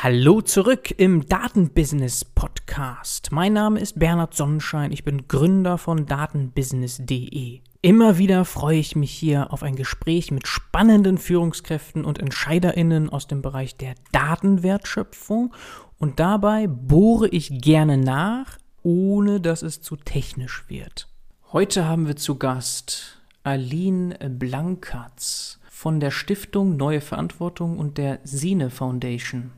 Hallo zurück im Datenbusiness Podcast. Mein Name ist Bernhard Sonnenschein, ich bin Gründer von datenbusiness.de. Immer wieder freue ich mich hier auf ein Gespräch mit spannenden Führungskräften und Entscheiderinnen aus dem Bereich der Datenwertschöpfung und dabei bohre ich gerne nach, ohne dass es zu technisch wird. Heute haben wir zu Gast Aline Blankatz von der Stiftung Neue Verantwortung und der Sine Foundation.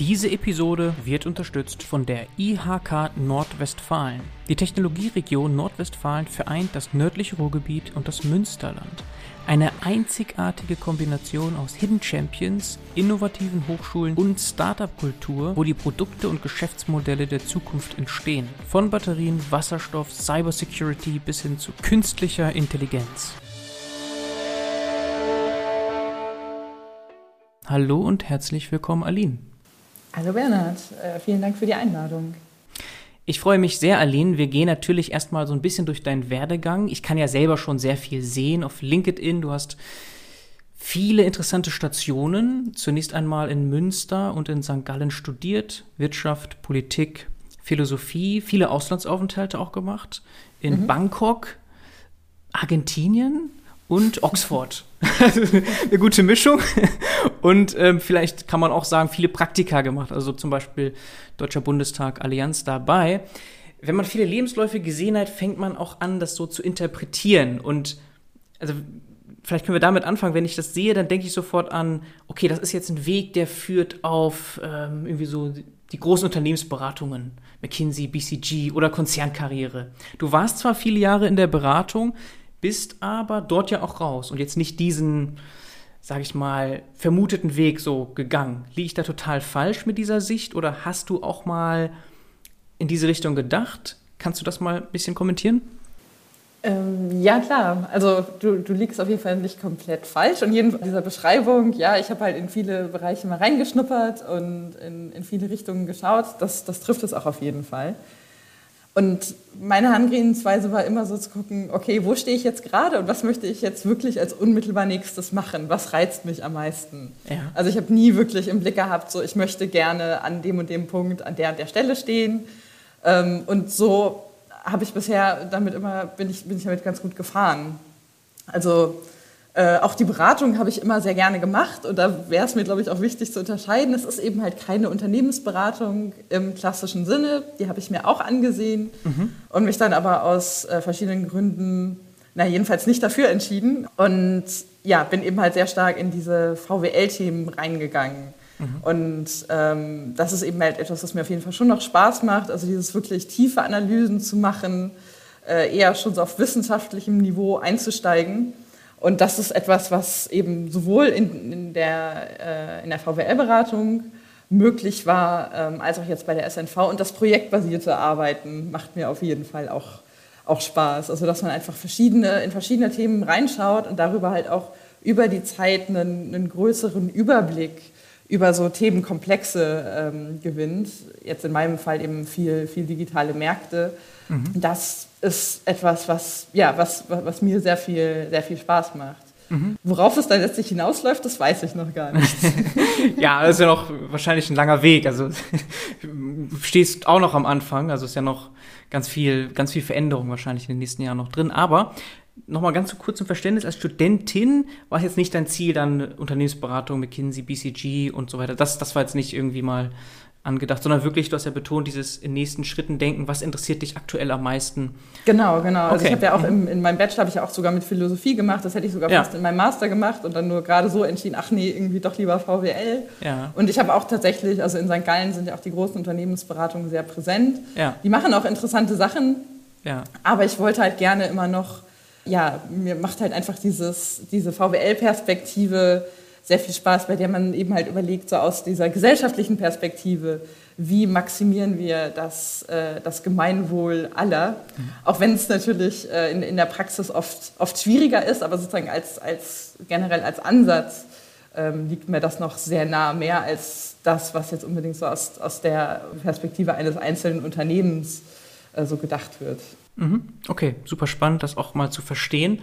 Diese Episode wird unterstützt von der IHK Nordwestfalen. Die Technologieregion Nordwestfalen vereint das nördliche Ruhrgebiet und das Münsterland. Eine einzigartige Kombination aus Hidden Champions, innovativen Hochschulen und Startup-Kultur, wo die Produkte und Geschäftsmodelle der Zukunft entstehen. Von Batterien, Wasserstoff, Cybersecurity bis hin zu künstlicher Intelligenz. Hallo und herzlich willkommen, Aline. Hallo Bernhard, äh, vielen Dank für die Einladung. Ich freue mich sehr, Aline. Wir gehen natürlich erstmal so ein bisschen durch deinen Werdegang. Ich kann ja selber schon sehr viel sehen auf LinkedIn. Du hast viele interessante Stationen. Zunächst einmal in Münster und in St. Gallen studiert, Wirtschaft, Politik, Philosophie, viele Auslandsaufenthalte auch gemacht. In mhm. Bangkok, Argentinien und Oxford. eine gute Mischung. Und ähm, vielleicht kann man auch sagen, viele Praktika gemacht. Also zum Beispiel Deutscher Bundestag, Allianz dabei. Wenn man viele Lebensläufe gesehen hat, fängt man auch an, das so zu interpretieren. Und also vielleicht können wir damit anfangen. Wenn ich das sehe, dann denke ich sofort an, okay, das ist jetzt ein Weg, der führt auf ähm, irgendwie so die großen Unternehmensberatungen, McKinsey, BCG oder Konzernkarriere. Du warst zwar viele Jahre in der Beratung, bist aber dort ja auch raus und jetzt nicht diesen, sag ich mal, vermuteten Weg so gegangen. Liege ich da total falsch mit dieser Sicht oder hast du auch mal in diese Richtung gedacht? Kannst du das mal ein bisschen kommentieren? Ähm, ja, klar. Also du, du liegst auf jeden Fall nicht komplett falsch. Und jeden dieser Beschreibung, ja, ich habe halt in viele Bereiche mal reingeschnuppert und in, in viele Richtungen geschaut. Das, das trifft es auch auf jeden Fall. Und meine Herangehensweise war immer so zu gucken, okay, wo stehe ich jetzt gerade und was möchte ich jetzt wirklich als unmittelbar nächstes machen? Was reizt mich am meisten? Ja. Also ich habe nie wirklich im Blick gehabt, so ich möchte gerne an dem und dem Punkt, an der und der Stelle stehen. Ähm, und so habe ich bisher damit immer, bin ich, bin ich damit ganz gut gefahren. Also äh, auch die Beratung habe ich immer sehr gerne gemacht und da wäre es mir, glaube ich, auch wichtig zu unterscheiden. Es ist eben halt keine Unternehmensberatung im klassischen Sinne, die habe ich mir auch angesehen mhm. und mich dann aber aus äh, verschiedenen Gründen, na jedenfalls nicht dafür entschieden und ja, bin eben halt sehr stark in diese VWL-Themen reingegangen. Mhm. Und ähm, das ist eben halt etwas, was mir auf jeden Fall schon noch Spaß macht, also dieses wirklich tiefe Analysen zu machen, äh, eher schon so auf wissenschaftlichem Niveau einzusteigen. Und das ist etwas, was eben sowohl in, in der, äh, in der VWL-Beratung möglich war, ähm, als auch jetzt bei der SNV. Und das projektbasierte Arbeiten macht mir auf jeden Fall auch, auch Spaß. Also dass man einfach verschiedene, in verschiedene Themen reinschaut und darüber halt auch über die Zeit einen, einen größeren Überblick über so Themenkomplexe ähm, gewinnt. Jetzt in meinem Fall eben viel, viel digitale Märkte. Mhm. Das ist etwas, was, ja, was, was mir sehr viel, sehr viel Spaß macht. Mhm. Worauf es dann letztlich hinausläuft, das weiß ich noch gar nicht. ja, das ist ja noch wahrscheinlich ein langer Weg. Also stehst auch noch am Anfang, also ist ja noch ganz viel, ganz viel Veränderung wahrscheinlich in den nächsten Jahren noch drin. Aber nochmal ganz kurz zum Verständnis, als Studentin war es jetzt nicht dein Ziel, dann Unternehmensberatung, McKinsey, BCG und so weiter. Das, das war jetzt nicht irgendwie mal angedacht, sondern wirklich, du hast ja betont, dieses in nächsten Schritten denken, was interessiert dich aktuell am meisten? Genau, genau. Also ich habe ja auch im, in meinem Bachelor habe ich ja auch sogar mit Philosophie gemacht, das hätte ich sogar ja. fast in meinem Master gemacht und dann nur gerade so entschieden, ach nee, irgendwie doch lieber VWL. Ja. Und ich habe auch tatsächlich, also in St. Gallen sind ja auch die großen Unternehmensberatungen sehr präsent. Ja. Die machen auch interessante Sachen, ja. aber ich wollte halt gerne immer noch, ja, mir macht halt einfach dieses, diese VWL-Perspektive sehr viel Spaß, bei der man eben halt überlegt, so aus dieser gesellschaftlichen Perspektive, wie maximieren wir das, äh, das Gemeinwohl aller, mhm. auch wenn es natürlich äh, in, in der Praxis oft, oft schwieriger ist, aber sozusagen als, als generell als Ansatz ähm, liegt mir das noch sehr nah, mehr als das, was jetzt unbedingt so aus, aus der Perspektive eines einzelnen Unternehmens äh, so gedacht wird. Mhm. Okay, super spannend, das auch mal zu verstehen.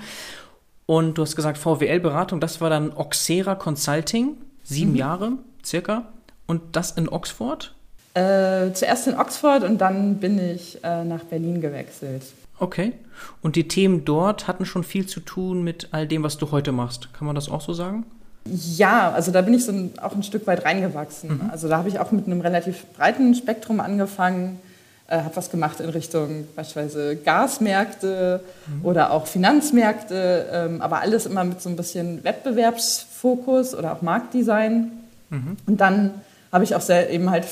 Und du hast gesagt, VWL-Beratung, das war dann Oxera Consulting, sieben mhm. Jahre circa. Und das in Oxford? Äh, zuerst in Oxford und dann bin ich äh, nach Berlin gewechselt. Okay. Und die Themen dort hatten schon viel zu tun mit all dem, was du heute machst. Kann man das auch so sagen? Ja, also da bin ich so ein, auch ein Stück weit reingewachsen. Mhm. Also da habe ich auch mit einem relativ breiten Spektrum angefangen, äh, habe was gemacht in Richtung beispielsweise Gasmärkte mhm. oder auch Finanzmärkte, ähm, aber alles immer mit so ein bisschen Wettbewerbsfokus oder auch Marktdesign. Mhm. Und dann habe ich auch sehr eben halt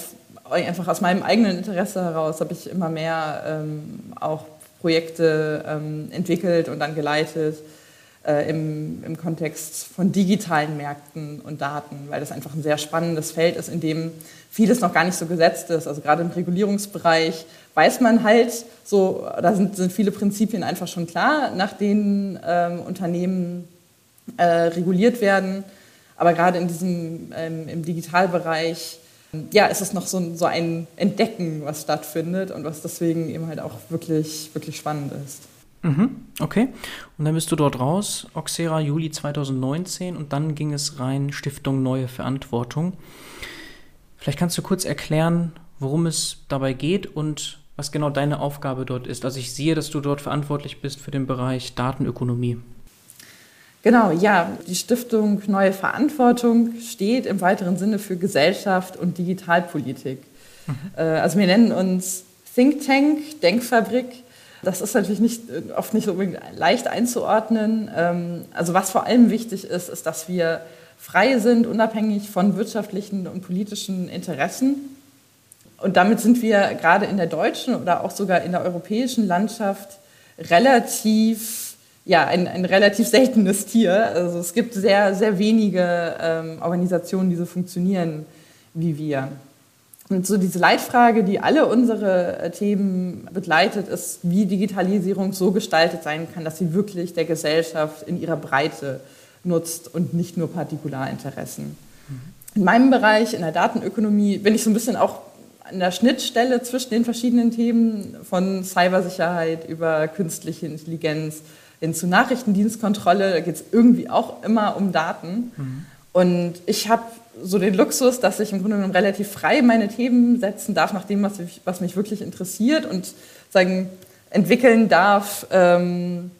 einfach aus meinem eigenen Interesse heraus habe ich immer mehr ähm, auch Projekte ähm, entwickelt und dann geleitet äh, im, im Kontext von digitalen Märkten und Daten, weil das einfach ein sehr spannendes Feld ist, in dem vieles noch gar nicht so gesetzt ist. Also gerade im Regulierungsbereich weiß man halt so, da sind, sind viele Prinzipien einfach schon klar, nach denen ähm, Unternehmen äh, reguliert werden. Aber gerade in diesem, ähm, im Digitalbereich ja, ist es noch so, so ein Entdecken, was stattfindet und was deswegen eben halt auch wirklich, wirklich spannend ist. Mhm, okay. Und dann bist du dort raus, Oxera Juli 2019 und dann ging es rein Stiftung Neue Verantwortung. Vielleicht kannst du kurz erklären, worum es dabei geht und was genau deine Aufgabe dort ist. Also ich sehe, dass du dort verantwortlich bist für den Bereich Datenökonomie. Genau, ja, die Stiftung Neue Verantwortung steht im weiteren Sinne für Gesellschaft und Digitalpolitik. Mhm. Äh, also wir nennen uns Think Tank, Denkfabrik. Das ist natürlich nicht, oft nicht unbedingt leicht einzuordnen. Ähm, also was vor allem wichtig ist, ist, dass wir frei sind, unabhängig von wirtschaftlichen und politischen Interessen. Und damit sind wir gerade in der deutschen oder auch sogar in der europäischen Landschaft relativ ja, ein, ein relativ seltenes Tier. Also es gibt sehr, sehr wenige ähm, Organisationen, die so funktionieren wie wir. Und so diese Leitfrage, die alle unsere äh, Themen begleitet, ist, wie Digitalisierung so gestaltet sein kann, dass sie wirklich der Gesellschaft in ihrer Breite nutzt und nicht nur Partikularinteressen. In meinem Bereich, in der Datenökonomie, bin ich so ein bisschen auch an der Schnittstelle zwischen den verschiedenen Themen von Cybersicherheit über künstliche Intelligenz, hin zu Nachrichtendienstkontrolle, da geht es irgendwie auch immer um Daten. Mhm. Und ich habe so den Luxus, dass ich im Grunde genommen relativ frei meine Themen setzen darf, nach dem, was, ich, was mich wirklich interessiert und sagen, entwickeln darf, ähm,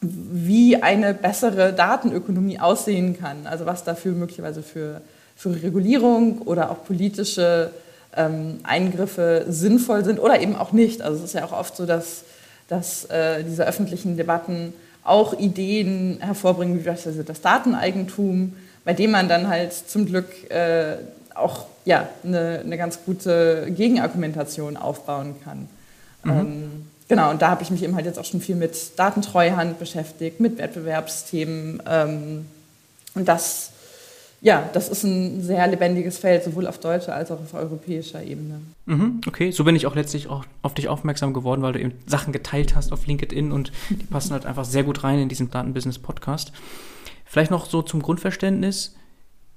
wie eine bessere Datenökonomie aussehen kann. Also was dafür möglicherweise für, für Regulierung oder auch politische ähm, Eingriffe sinnvoll sind oder eben auch nicht. Also es ist ja auch oft so, dass dass äh, diese öffentlichen Debatten auch Ideen hervorbringen, wie beispielsweise das Dateneigentum, bei dem man dann halt zum Glück äh, auch ja, eine, eine ganz gute Gegenargumentation aufbauen kann. Mhm. Ähm, genau, und da habe ich mich eben halt jetzt auch schon viel mit Datentreuhand beschäftigt, mit Wettbewerbsthemen. Ähm, und das ja, das ist ein sehr lebendiges Feld, sowohl auf deutscher als auch auf europäischer Ebene. Mhm, okay, so bin ich auch letztlich auch auf dich aufmerksam geworden, weil du eben Sachen geteilt hast auf LinkedIn und die passen halt einfach sehr gut rein in diesen Datenbusiness-Podcast. Vielleicht noch so zum Grundverständnis.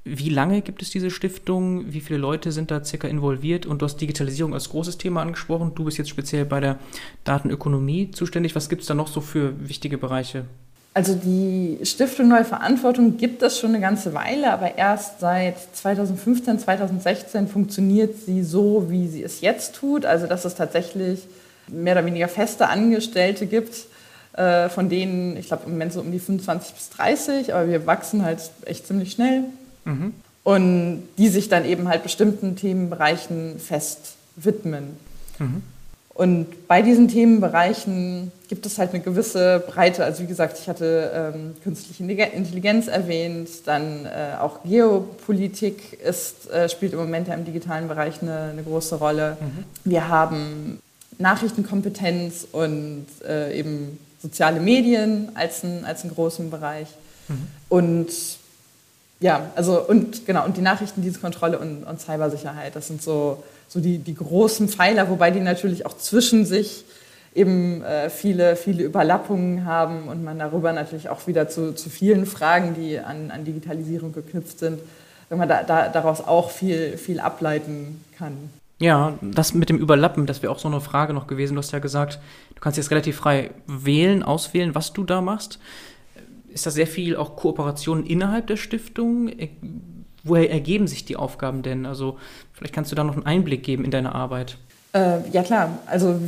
Wie lange gibt es diese Stiftung? Wie viele Leute sind da circa involviert? Und du hast Digitalisierung als großes Thema angesprochen. Du bist jetzt speziell bei der Datenökonomie zuständig. Was gibt es da noch so für wichtige Bereiche? Also die Stiftung Neue Verantwortung gibt es schon eine ganze Weile, aber erst seit 2015, 2016 funktioniert sie so, wie sie es jetzt tut. Also dass es tatsächlich mehr oder weniger feste Angestellte gibt, äh, von denen, ich glaube im Moment so um die 25 bis 30, aber wir wachsen halt echt ziemlich schnell. Mhm. Und die sich dann eben halt bestimmten Themenbereichen fest widmen. Mhm. Und bei diesen Themenbereichen gibt es halt eine gewisse Breite. Also wie gesagt, ich hatte ähm, künstliche Intelligenz erwähnt, dann äh, auch Geopolitik ist, äh, spielt im Moment ja im digitalen Bereich eine, eine große Rolle. Mhm. Wir haben Nachrichtenkompetenz und äh, eben soziale Medien als, ein, als einen großen Bereich. Mhm. Und ja, also und genau, und die Nachrichtendienstkontrolle und, und Cybersicherheit, das sind so so die, die großen Pfeiler, wobei die natürlich auch zwischen sich eben äh, viele, viele Überlappungen haben und man darüber natürlich auch wieder zu, zu vielen Fragen, die an, an Digitalisierung geknüpft sind, wenn man da, da, daraus auch viel, viel ableiten kann. Ja, das mit dem Überlappen, das wäre auch so eine Frage noch gewesen. Du hast ja gesagt, du kannst jetzt relativ frei wählen, auswählen, was du da machst. ist das sehr viel auch Kooperation innerhalb der Stiftung? Woher ergeben sich die Aufgaben denn? Also vielleicht kannst du da noch einen Einblick geben in deine Arbeit. Äh, ja klar, also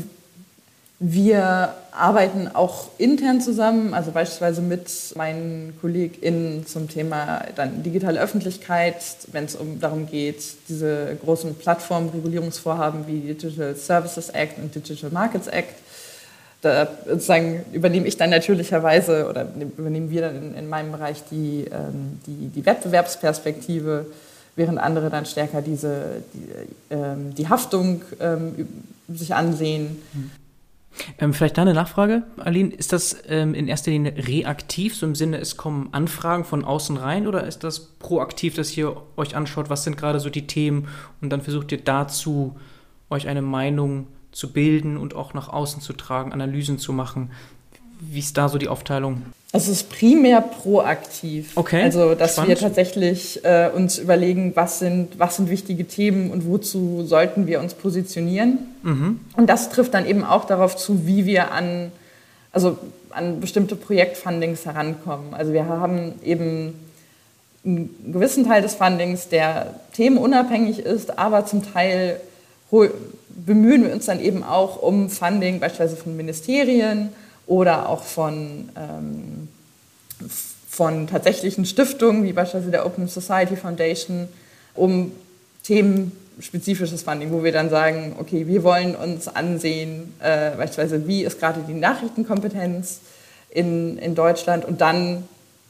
wir arbeiten auch intern zusammen, also beispielsweise mit meinen KollegInnen zum Thema dann digitale Öffentlichkeit, wenn es um, darum geht, diese großen Plattformregulierungsvorhaben wie Digital Services Act und Digital Markets Act. Da sozusagen übernehme ich dann natürlicherweise oder übernehmen wir dann in, in meinem Bereich die, ähm, die, die Wettbewerbsperspektive, während andere dann stärker diese, die, ähm, die Haftung ähm, sich ansehen. Ähm, vielleicht da eine Nachfrage, Aline. Ist das ähm, in erster Linie reaktiv, so im Sinne, es kommen Anfragen von außen rein, oder ist das proaktiv, dass ihr euch anschaut, was sind gerade so die Themen und dann versucht ihr dazu, euch eine Meinung zu bilden und auch nach außen zu tragen, Analysen zu machen? Wie ist da so die Aufteilung? Also es ist primär proaktiv. Okay. Also dass Spannend. wir tatsächlich äh, uns überlegen, was sind, was sind wichtige Themen und wozu sollten wir uns positionieren. Mhm. Und das trifft dann eben auch darauf zu, wie wir an, also an bestimmte Projektfundings herankommen. Also wir haben eben einen gewissen Teil des Fundings, der themenunabhängig ist, aber zum Teil bemühen wir uns dann eben auch um Funding, beispielsweise von Ministerien oder auch von, ähm, von tatsächlichen Stiftungen, wie beispielsweise der Open Society Foundation, um themenspezifisches Funding, wo wir dann sagen, okay, wir wollen uns ansehen, äh, beispielsweise, wie ist gerade die Nachrichtenkompetenz in, in Deutschland und dann,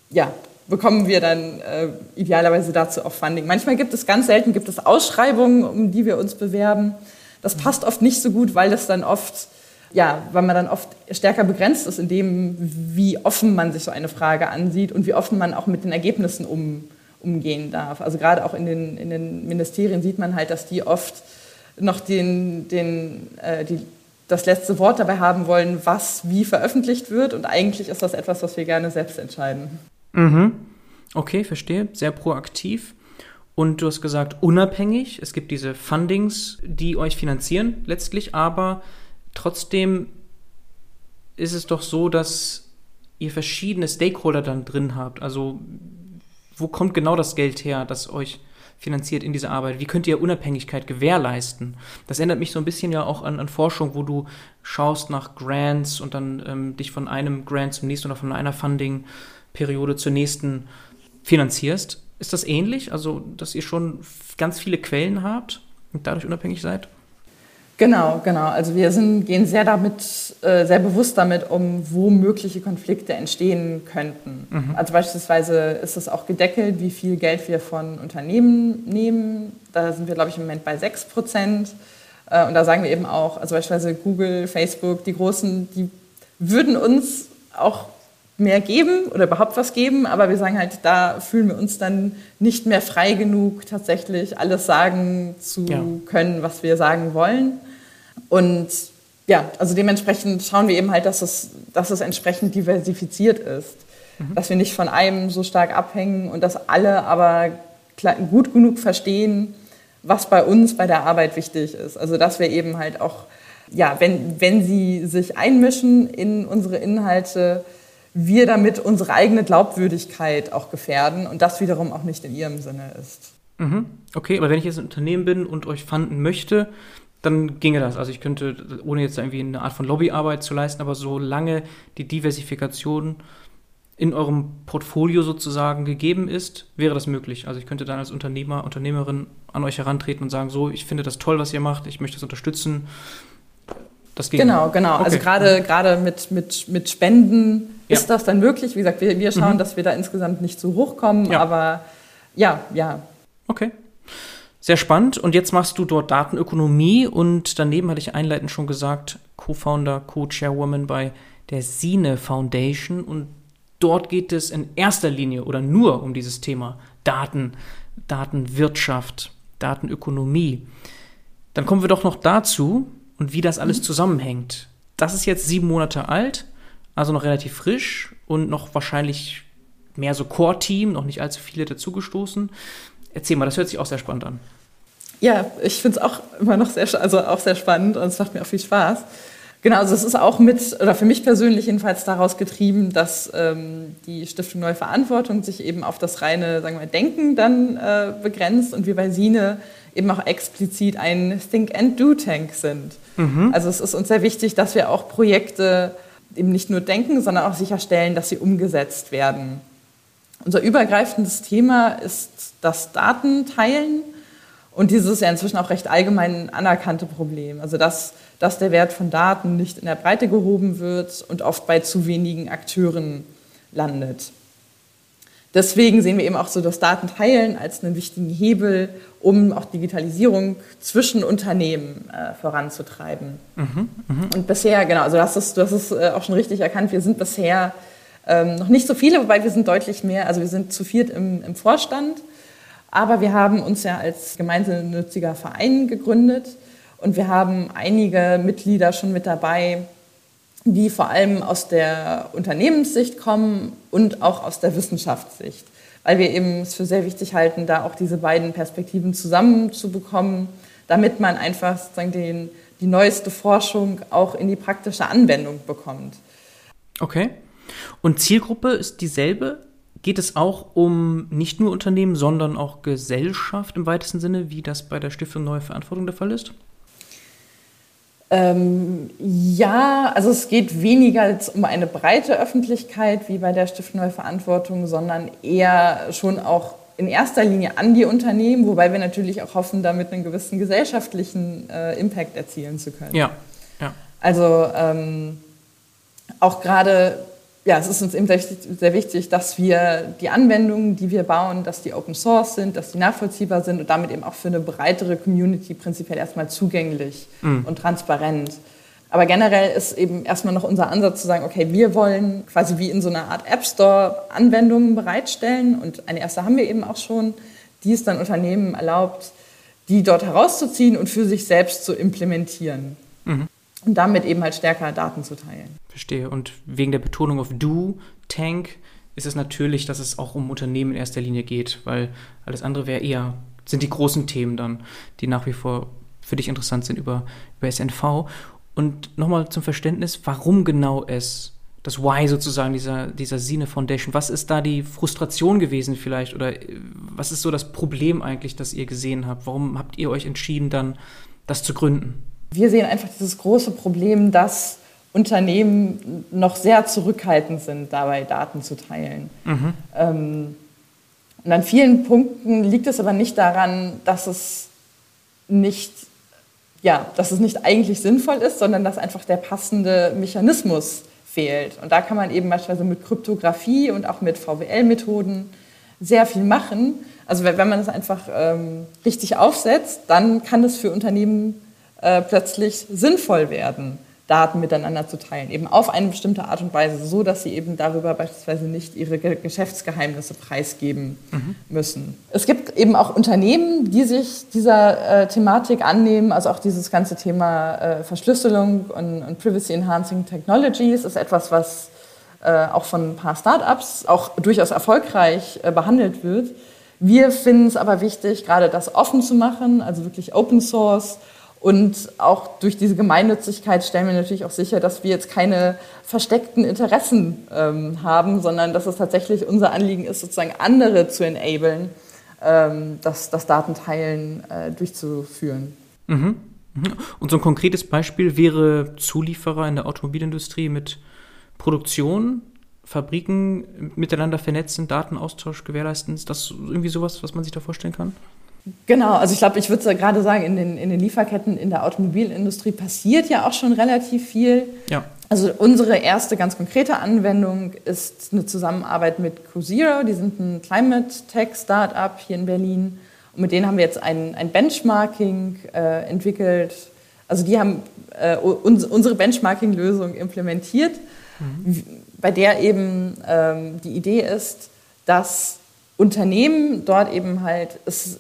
ja, bekommen wir dann äh, idealerweise dazu auch Funding. Manchmal gibt es, ganz selten gibt es Ausschreibungen, um die wir uns bewerben. Das passt oft nicht so gut, weil das dann oft ja, weil man dann oft stärker begrenzt ist in dem, wie offen man sich so eine Frage ansieht und wie offen man auch mit den Ergebnissen um, umgehen darf. Also gerade auch in den, in den Ministerien sieht man halt, dass die oft noch den, den, äh, die, das letzte Wort dabei haben wollen, was wie veröffentlicht wird. Und eigentlich ist das etwas, was wir gerne selbst entscheiden. Mhm. Okay, verstehe. Sehr proaktiv. Und du hast gesagt, unabhängig. Es gibt diese Fundings, die euch finanzieren letztlich, aber Trotzdem ist es doch so, dass ihr verschiedene Stakeholder dann drin habt. Also wo kommt genau das Geld her, das euch finanziert in dieser Arbeit? Wie könnt ihr Unabhängigkeit gewährleisten? Das erinnert mich so ein bisschen ja auch an, an Forschung, wo du schaust nach Grants und dann ähm, dich von einem Grant zum nächsten oder von einer Funding-Periode zur nächsten finanzierst. Ist das ähnlich? Also, dass ihr schon ganz viele Quellen habt und dadurch unabhängig seid? Genau, genau. Also wir sind, gehen sehr damit, äh, sehr bewusst damit um, wo mögliche Konflikte entstehen könnten. Mhm. Also beispielsweise ist es auch gedeckelt, wie viel Geld wir von Unternehmen nehmen. Da sind wir, glaube ich, im Moment bei 6 Prozent. Äh, und da sagen wir eben auch, also beispielsweise Google, Facebook, die Großen, die würden uns auch mehr geben oder überhaupt was geben, aber wir sagen halt, da fühlen wir uns dann nicht mehr frei genug, tatsächlich alles sagen zu ja. können, was wir sagen wollen. Und ja, also dementsprechend schauen wir eben halt, dass es, dass es entsprechend diversifiziert ist. Mhm. Dass wir nicht von einem so stark abhängen und dass alle aber gut genug verstehen, was bei uns bei der Arbeit wichtig ist. Also dass wir eben halt auch, ja, wenn, wenn sie sich einmischen in unsere Inhalte, wir damit unsere eigene Glaubwürdigkeit auch gefährden und das wiederum auch nicht in ihrem Sinne ist. Mhm. Okay, aber wenn ich jetzt ein Unternehmen bin und euch fanden möchte, dann ginge das. Also ich könnte, ohne jetzt irgendwie eine Art von Lobbyarbeit zu leisten, aber solange die Diversifikation in eurem Portfolio sozusagen gegeben ist, wäre das möglich. Also ich könnte dann als Unternehmer, Unternehmerin an euch herantreten und sagen, so, ich finde das toll, was ihr macht, ich möchte es unterstützen. Das ging. Genau, genau. Also okay. Also gerade gerade mit, mit, mit Spenden ja. ist das dann möglich. Wie gesagt, wir, wir schauen, mhm. dass wir da insgesamt nicht zu hoch kommen, ja. aber ja, ja. Okay. Sehr spannend. Und jetzt machst du dort Datenökonomie und daneben hatte ich einleitend schon gesagt, Co-Founder, Co-Chairwoman bei der Sine Foundation. Und dort geht es in erster Linie oder nur um dieses Thema Daten, Datenwirtschaft, Datenökonomie. Dann kommen wir doch noch dazu und wie das alles mhm. zusammenhängt. Das ist jetzt sieben Monate alt, also noch relativ frisch und noch wahrscheinlich mehr so Core-Team, noch nicht allzu viele dazugestoßen. Erzähl mal, das hört sich auch sehr spannend an. Ja, ich finde es auch immer noch sehr, also auch sehr spannend und es macht mir auch viel Spaß. Genau, also es ist auch mit, oder für mich persönlich jedenfalls daraus getrieben, dass ähm, die Stiftung Neue Verantwortung sich eben auf das reine, sagen wir, Denken dann äh, begrenzt und wir bei Sine eben auch explizit ein Think and Do Tank sind. Mhm. Also es ist uns sehr wichtig, dass wir auch Projekte eben nicht nur denken, sondern auch sicherstellen, dass sie umgesetzt werden. Unser übergreifendes Thema ist das Datenteilen und dieses ja inzwischen auch recht allgemein anerkannte Problem. Also dass dass der Wert von Daten nicht in der Breite gehoben wird und oft bei zu wenigen Akteuren landet. Deswegen sehen wir eben auch so das Datenteilen als einen wichtigen Hebel, um auch Digitalisierung zwischen Unternehmen äh, voranzutreiben. Mhm, mh. Und bisher, genau, also das ist, du hast es äh, auch schon richtig erkannt, wir sind bisher ähm, noch nicht so viele, wobei wir sind deutlich mehr, also wir sind zu viert im, im Vorstand, aber wir haben uns ja als gemeinnütziger Verein gegründet und wir haben einige Mitglieder schon mit dabei, die vor allem aus der Unternehmenssicht kommen und auch aus der Wissenschaftssicht, weil wir eben es für sehr wichtig halten, da auch diese beiden Perspektiven zusammenzubekommen, damit man einfach sozusagen den, die neueste Forschung auch in die praktische Anwendung bekommt. Okay. Und Zielgruppe ist dieselbe? Geht es auch um nicht nur Unternehmen, sondern auch Gesellschaft im weitesten Sinne, wie das bei der Stiftung Neue Verantwortung der Fall ist? Ähm, ja, also es geht weniger um eine breite Öffentlichkeit wie bei der Stiftung Neue Verantwortung, sondern eher schon auch in erster Linie an die Unternehmen, wobei wir natürlich auch hoffen, damit einen gewissen gesellschaftlichen äh, Impact erzielen zu können. Ja, ja. Also ähm, auch gerade ja, es ist uns eben sehr, sehr, wichtig, dass wir die Anwendungen, die wir bauen, dass die Open Source sind, dass die nachvollziehbar sind und damit eben auch für eine breitere Community prinzipiell erstmal zugänglich mhm. und transparent. Aber generell ist eben erstmal noch unser Ansatz zu sagen, okay, wir wollen quasi wie in so einer Art App Store Anwendungen bereitstellen und eine erste haben wir eben auch schon, die es dann Unternehmen erlaubt, die dort herauszuziehen und für sich selbst zu implementieren. Mhm und damit eben halt stärker Daten zu teilen. Verstehe. Und wegen der Betonung auf Du, Tank, ist es natürlich, dass es auch um Unternehmen in erster Linie geht, weil alles andere wäre eher, sind die großen Themen dann, die nach wie vor für dich interessant sind über, über SNV. Und nochmal zum Verständnis, warum genau es, das Why sozusagen dieser, dieser Sine Foundation, was ist da die Frustration gewesen vielleicht oder äh, was ist so das Problem eigentlich, das ihr gesehen habt? Warum habt ihr euch entschieden, dann das zu gründen? Wir sehen einfach dieses große Problem, dass Unternehmen noch sehr zurückhaltend sind, dabei Daten zu teilen. Mhm. Ähm, und an vielen Punkten liegt es aber nicht daran, dass es nicht, ja, dass es nicht eigentlich sinnvoll ist, sondern dass einfach der passende Mechanismus fehlt. Und da kann man eben beispielsweise mit Kryptographie und auch mit VWL-Methoden sehr viel machen. Also wenn man es einfach ähm, richtig aufsetzt, dann kann es für Unternehmen äh, plötzlich sinnvoll werden, Daten miteinander zu teilen, eben auf eine bestimmte Art und Weise, so dass sie eben darüber beispielsweise nicht ihre Geschäftsgeheimnisse preisgeben mhm. müssen. Es gibt eben auch Unternehmen, die sich dieser äh, Thematik annehmen, also auch dieses ganze Thema äh, Verschlüsselung und, und, Privacy Enhancing Technologies ist etwas, was äh, auch von ein paar Startups auch durchaus erfolgreich äh, behandelt wird. Wir finden es aber wichtig, gerade das offen zu machen, also wirklich Open Source und auch durch diese Gemeinnützigkeit stellen wir natürlich auch sicher, dass wir jetzt keine versteckten Interessen ähm, haben, sondern dass es tatsächlich unser Anliegen ist, sozusagen andere zu enablen, ähm, das, das Datenteilen äh, durchzuführen. Mhm. Mhm. Und so ein konkretes Beispiel wäre Zulieferer in der Automobilindustrie mit Produktion, Fabriken miteinander vernetzen, Datenaustausch gewährleisten. Ist das irgendwie sowas, was man sich da vorstellen kann? Genau, also ich glaube, ich würde gerade sagen, in den, in den Lieferketten in der Automobilindustrie passiert ja auch schon relativ viel. Ja. Also unsere erste ganz konkrete Anwendung ist eine Zusammenarbeit mit CoZero. Die sind ein Climate Tech Startup hier in Berlin. Und mit denen haben wir jetzt ein, ein Benchmarking äh, entwickelt. Also die haben äh, uns, unsere Benchmarking-Lösung implementiert, mhm. bei der eben ähm, die Idee ist, dass Unternehmen dort eben halt es,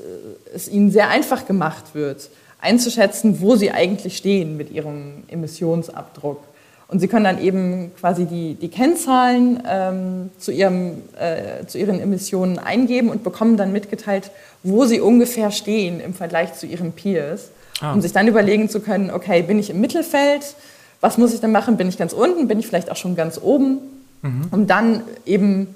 es ihnen sehr einfach gemacht wird, einzuschätzen, wo sie eigentlich stehen mit ihrem Emissionsabdruck. Und sie können dann eben quasi die, die Kennzahlen ähm, zu, ihrem, äh, zu ihren Emissionen eingeben und bekommen dann mitgeteilt, wo sie ungefähr stehen im Vergleich zu ihren Peers, ah. um sich dann überlegen zu können, okay, bin ich im Mittelfeld, was muss ich denn machen? Bin ich ganz unten? Bin ich vielleicht auch schon ganz oben? Mhm. Um dann eben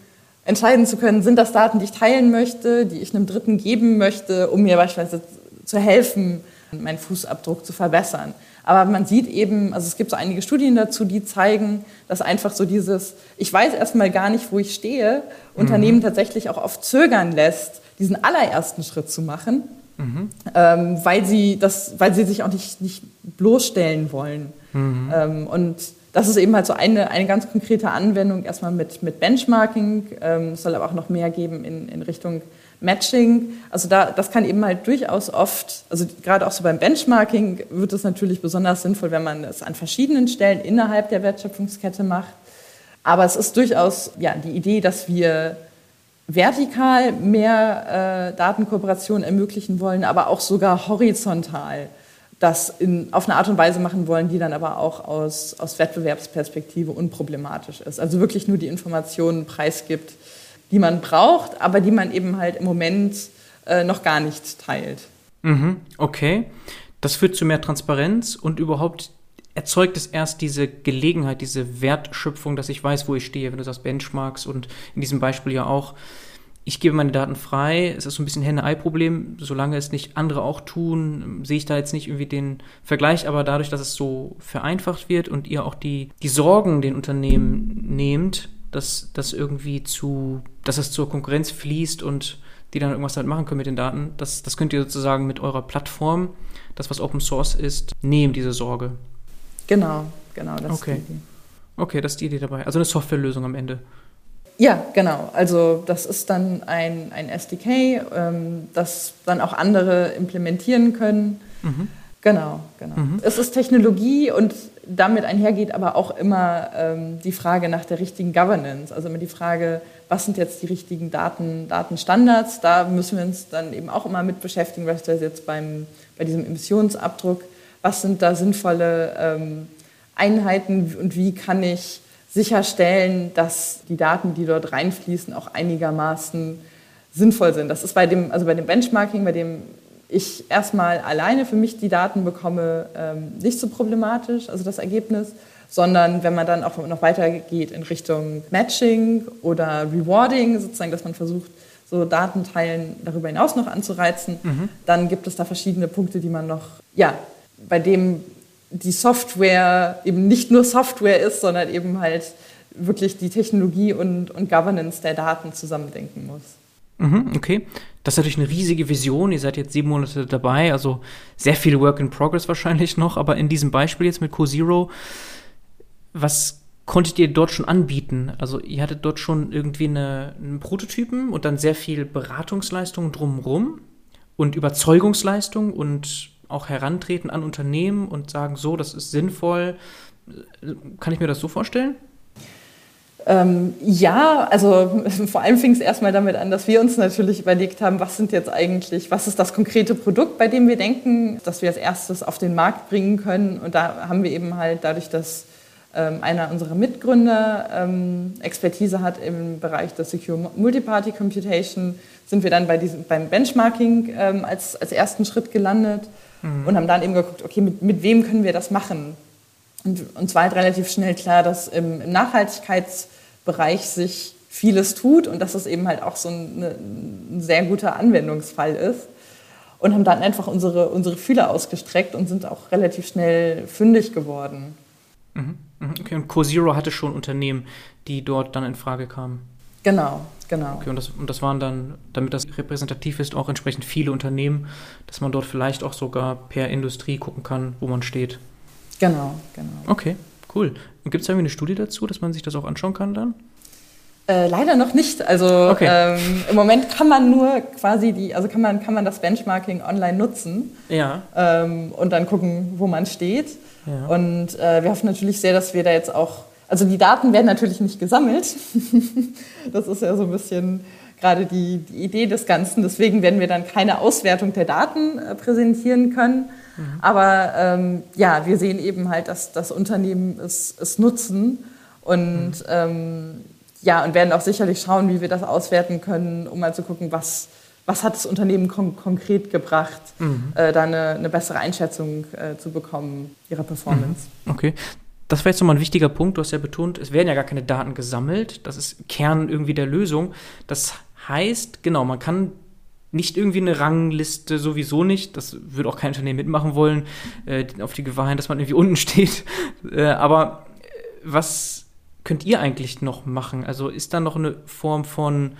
entscheiden zu können, sind das Daten, die ich teilen möchte, die ich einem Dritten geben möchte, um mir beispielsweise zu helfen, meinen Fußabdruck zu verbessern. Aber man sieht eben, also es gibt so einige Studien dazu, die zeigen, dass einfach so dieses, ich weiß erstmal gar nicht, wo ich stehe, mhm. Unternehmen tatsächlich auch oft zögern lässt, diesen allerersten Schritt zu machen, mhm. ähm, weil, sie das, weil sie sich auch nicht, nicht bloßstellen wollen. Mhm. Ähm, und das ist eben halt so eine, eine ganz konkrete Anwendung, erstmal mit, mit Benchmarking. Ähm, es soll aber auch noch mehr geben in, in Richtung Matching. Also da, das kann eben halt durchaus oft, also gerade auch so beim Benchmarking wird es natürlich besonders sinnvoll, wenn man es an verschiedenen Stellen innerhalb der Wertschöpfungskette macht. Aber es ist durchaus ja, die Idee, dass wir vertikal mehr äh, Datenkooperation ermöglichen wollen, aber auch sogar horizontal das in, auf eine Art und Weise machen wollen, die dann aber auch aus, aus Wettbewerbsperspektive unproblematisch ist. Also wirklich nur die Informationen preisgibt, die man braucht, aber die man eben halt im Moment äh, noch gar nicht teilt. Mhm, okay. Das führt zu mehr Transparenz und überhaupt erzeugt es erst diese Gelegenheit, diese Wertschöpfung, dass ich weiß, wo ich stehe, wenn du sagst Benchmarks und in diesem Beispiel ja auch, ich gebe meine Daten frei, es ist so ein bisschen Henne-Ei-Problem, solange es nicht andere auch tun, sehe ich da jetzt nicht irgendwie den Vergleich, aber dadurch, dass es so vereinfacht wird und ihr auch die, die Sorgen den Unternehmen nehmt, dass das irgendwie zu, dass es zur Konkurrenz fließt und die dann irgendwas damit machen können mit den Daten, das, das könnt ihr sozusagen mit eurer Plattform, das was Open Source ist, nehmen, diese Sorge. Genau, genau, das okay. ist die Idee. Okay, das ist die Idee dabei. Also eine Softwarelösung am Ende. Ja, genau. Also das ist dann ein, ein SDK, ähm, das dann auch andere implementieren können. Mhm. Genau, genau. Mhm. Es ist Technologie und damit einhergeht aber auch immer ähm, die Frage nach der richtigen Governance. Also immer die Frage, was sind jetzt die richtigen Daten, Datenstandards? Da müssen wir uns dann eben auch immer mit beschäftigen, was das jetzt beim, bei diesem Emissionsabdruck, was sind da sinnvolle ähm, Einheiten und wie kann ich sicherstellen, dass die Daten, die dort reinfließen, auch einigermaßen sinnvoll sind. Das ist bei dem, also bei dem Benchmarking, bei dem ich erstmal alleine für mich die Daten bekomme, ähm, nicht so problematisch, also das Ergebnis, sondern wenn man dann auch noch weitergeht in Richtung Matching oder Rewarding, sozusagen, dass man versucht, so Datenteilen darüber hinaus noch anzureizen, mhm. dann gibt es da verschiedene Punkte, die man noch, ja, bei dem die Software eben nicht nur Software ist, sondern eben halt wirklich die Technologie und, und Governance der Daten zusammendenken muss. Mhm, okay. Das ist natürlich eine riesige Vision. Ihr seid jetzt sieben Monate dabei, also sehr viel Work in Progress wahrscheinlich noch. Aber in diesem Beispiel jetzt mit CoZero, was konntet ihr dort schon anbieten? Also ihr hattet dort schon irgendwie eine, einen Prototypen und dann sehr viel Beratungsleistung drumherum und Überzeugungsleistung und auch herantreten an Unternehmen und sagen, so, das ist sinnvoll. Kann ich mir das so vorstellen? Ähm, ja, also vor allem fing es erstmal damit an, dass wir uns natürlich überlegt haben, was sind jetzt eigentlich, was ist das konkrete Produkt, bei dem wir denken, dass wir als erstes auf den Markt bringen können. Und da haben wir eben halt dadurch, dass ähm, einer unserer Mitgründer ähm, Expertise hat im Bereich der Secure Multiparty Computation, sind wir dann bei diesem, beim Benchmarking ähm, als, als ersten Schritt gelandet mhm. und haben dann eben geguckt, okay, mit, mit wem können wir das machen? Und uns war halt relativ schnell klar, dass im, im Nachhaltigkeitsbereich sich vieles tut und dass es eben halt auch so ein, ein, sehr guter Anwendungsfall ist. Und haben dann einfach unsere, unsere Fühler ausgestreckt und sind auch relativ schnell fündig geworden. Mhm. mhm. Okay, und CoZero hatte schon Unternehmen, die dort dann in Frage kamen. Genau, genau. Okay, und das, und das waren dann, damit das repräsentativ ist, auch entsprechend viele Unternehmen, dass man dort vielleicht auch sogar per Industrie gucken kann, wo man steht. Genau, genau. Okay, cool. Und gibt es irgendwie eine Studie dazu, dass man sich das auch anschauen kann dann? Äh, leider noch nicht. Also okay. ähm, im Moment kann man nur quasi die, also kann man, kann man das Benchmarking online nutzen ja. ähm, und dann gucken, wo man steht. Ja. Und äh, wir hoffen natürlich sehr, dass wir da jetzt auch, also die Daten werden natürlich nicht gesammelt. das ist ja so ein bisschen gerade die, die Idee des Ganzen. Deswegen werden wir dann keine Auswertung der Daten äh, präsentieren können. Mhm. Aber ähm, ja, wir sehen eben halt, dass das Unternehmen es, es nutzen und mhm. ähm, ja, und werden auch sicherlich schauen, wie wir das auswerten können, um mal zu gucken, was, was hat das Unternehmen kon konkret gebracht, mhm. äh, da eine, eine, bessere Einschätzung äh, zu bekommen ihrer Performance. Mhm. Okay. Das war jetzt nochmal ein wichtiger Punkt. Du hast ja betont, es werden ja gar keine Daten gesammelt. Das ist Kern irgendwie der Lösung. Das heißt, genau, man kann nicht irgendwie eine Rangliste sowieso nicht. Das würde auch kein Unternehmen mitmachen wollen, äh, auf die Gewahr hin, dass man irgendwie unten steht. Äh, aber äh, was könnt ihr eigentlich noch machen? Also ist da noch eine Form von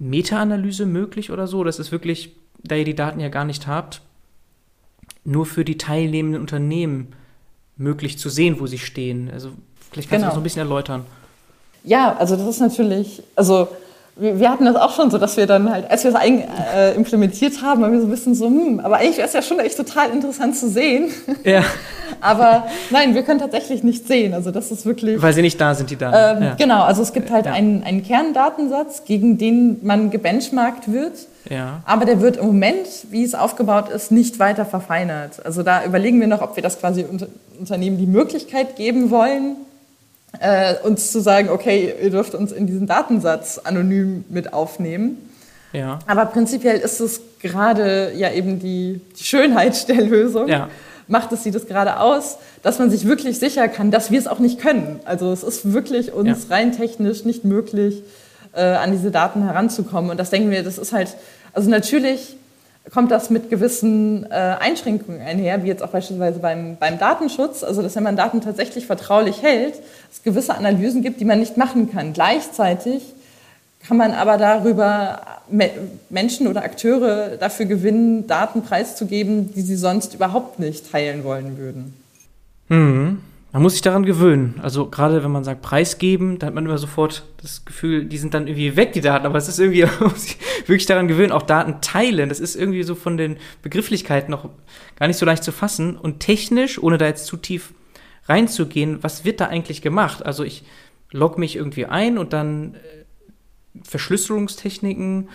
Meta-Analyse möglich oder so? Das ist wirklich, da ihr die Daten ja gar nicht habt, nur für die teilnehmenden Unternehmen möglich zu sehen, wo sie stehen. Also vielleicht kannst genau. du das so ein bisschen erläutern. Ja, also das ist natürlich, also wir, hatten das auch schon so, dass wir dann halt, als wir es ein, äh, implementiert haben, waren wir so ein bisschen so, hm, aber eigentlich wäre es ja schon echt total interessant zu sehen. Ja. aber nein, wir können tatsächlich nicht sehen. Also das ist wirklich. Weil sie nicht da sind, die Daten. Ähm, ja. Genau, also es gibt halt ja. einen, einen Kerndatensatz, gegen den man gebenchmarkt wird. Ja. Aber der wird im Moment, wie es aufgebaut ist, nicht weiter verfeinert. Also da überlegen wir noch, ob wir das quasi unter Unternehmen die Möglichkeit geben wollen, äh, uns zu sagen, okay, ihr dürft uns in diesen Datensatz anonym mit aufnehmen. Ja. Aber prinzipiell ist es gerade ja eben die, die Schönheit der Lösung. Ja. Macht es sie das gerade aus, dass man sich wirklich sicher kann, dass wir es auch nicht können. Also es ist wirklich uns ja. rein technisch nicht möglich, äh, an diese Daten heranzukommen. Und das denken wir, das ist halt, also natürlich kommt das mit gewissen äh, Einschränkungen einher, wie jetzt auch beispielsweise beim, beim Datenschutz. Also, dass wenn man Daten tatsächlich vertraulich hält, es gewisse Analysen gibt, die man nicht machen kann. Gleichzeitig kann man aber darüber Me Menschen oder Akteure dafür gewinnen, Daten preiszugeben, die sie sonst überhaupt nicht teilen wollen würden. Mhm. Man muss sich daran gewöhnen. Also gerade wenn man sagt preisgeben, da hat man immer sofort das Gefühl, die sind dann irgendwie weg, die Daten. Aber es ist irgendwie, man muss sich wirklich daran gewöhnen. Auch Daten teilen, das ist irgendwie so von den Begrifflichkeiten noch gar nicht so leicht zu fassen. Und technisch, ohne da jetzt zu tief reinzugehen, was wird da eigentlich gemacht? Also ich log mich irgendwie ein und dann äh, Verschlüsselungstechniken,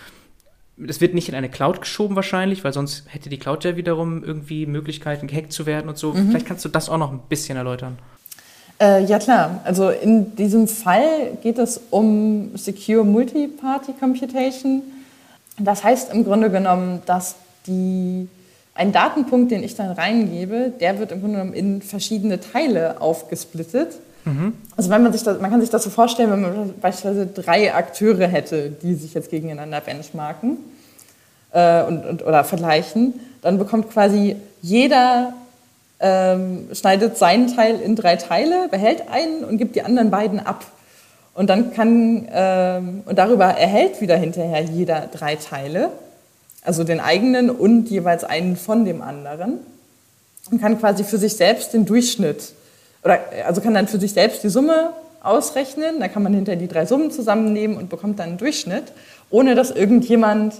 es wird nicht in eine Cloud geschoben wahrscheinlich, weil sonst hätte die Cloud ja wiederum irgendwie Möglichkeiten, gehackt zu werden und so. Mhm. Vielleicht kannst du das auch noch ein bisschen erläutern. Äh, ja klar, also in diesem Fall geht es um Secure Multi-Party Computation. Das heißt im Grunde genommen, dass die, ein Datenpunkt, den ich dann reingebe, der wird im Grunde genommen in verschiedene Teile aufgesplittet. Mhm. Also wenn man sich das, man kann sich das so vorstellen, wenn man beispielsweise drei Akteure hätte, die sich jetzt gegeneinander benchmarken äh, und, und, oder vergleichen, dann bekommt quasi jeder ähm, schneidet seinen Teil in drei Teile, behält einen und gibt die anderen beiden ab. Und dann kann ähm, und darüber erhält wieder hinterher jeder drei Teile, also den eigenen und jeweils einen von dem anderen und kann quasi für sich selbst den Durchschnitt oder also kann dann für sich selbst die Summe ausrechnen. Da kann man hinterher die drei Summen zusammennehmen und bekommt dann einen Durchschnitt, ohne dass irgendjemand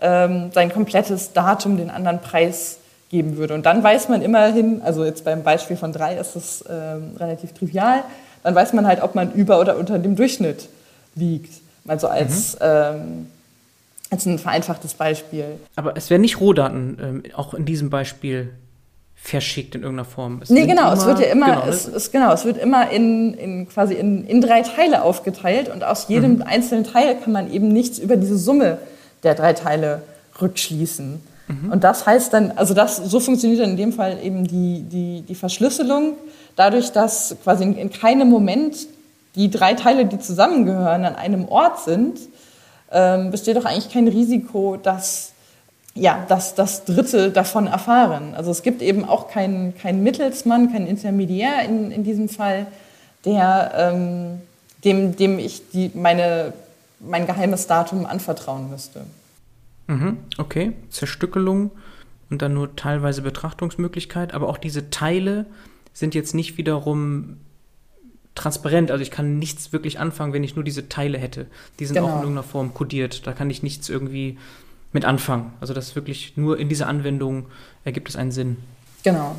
ähm, sein komplettes Datum den anderen Preis geben würde. Und dann weiß man immerhin, also jetzt beim Beispiel von drei ist es ähm, relativ trivial, dann weiß man halt, ob man über oder unter dem Durchschnitt liegt. Also als, mhm. ähm, als ein vereinfachtes Beispiel. Aber es werden nicht Rohdaten ähm, auch in diesem Beispiel verschickt in irgendeiner Form. Es nee, genau, immer, es wird ja immer, genau, es, es, genau, es wird immer in, in quasi in, in drei Teile aufgeteilt und aus jedem mhm. einzelnen Teil kann man eben nichts über diese Summe der drei Teile rückschließen. Mhm. Und das heißt dann, also das, so funktioniert dann in dem Fall eben die, die, die Verschlüsselung, dadurch, dass quasi in, in keinem Moment die drei Teile, die zusammengehören, an einem Ort sind, ähm, besteht doch eigentlich kein Risiko, dass ja, dass das Dritte davon erfahren. Also es gibt eben auch keinen kein Mittelsmann, keinen Intermediär in, in diesem Fall, der, ähm, dem, dem ich die, meine, mein geheimes Datum anvertrauen müsste. Mhm, okay, Zerstückelung und dann nur teilweise Betrachtungsmöglichkeit, aber auch diese Teile sind jetzt nicht wiederum transparent. Also ich kann nichts wirklich anfangen, wenn ich nur diese Teile hätte. Die sind genau. auch in irgendeiner Form kodiert. Da kann ich nichts irgendwie mit anfangen. Also das wirklich nur in dieser Anwendung ergibt es einen Sinn. Genau.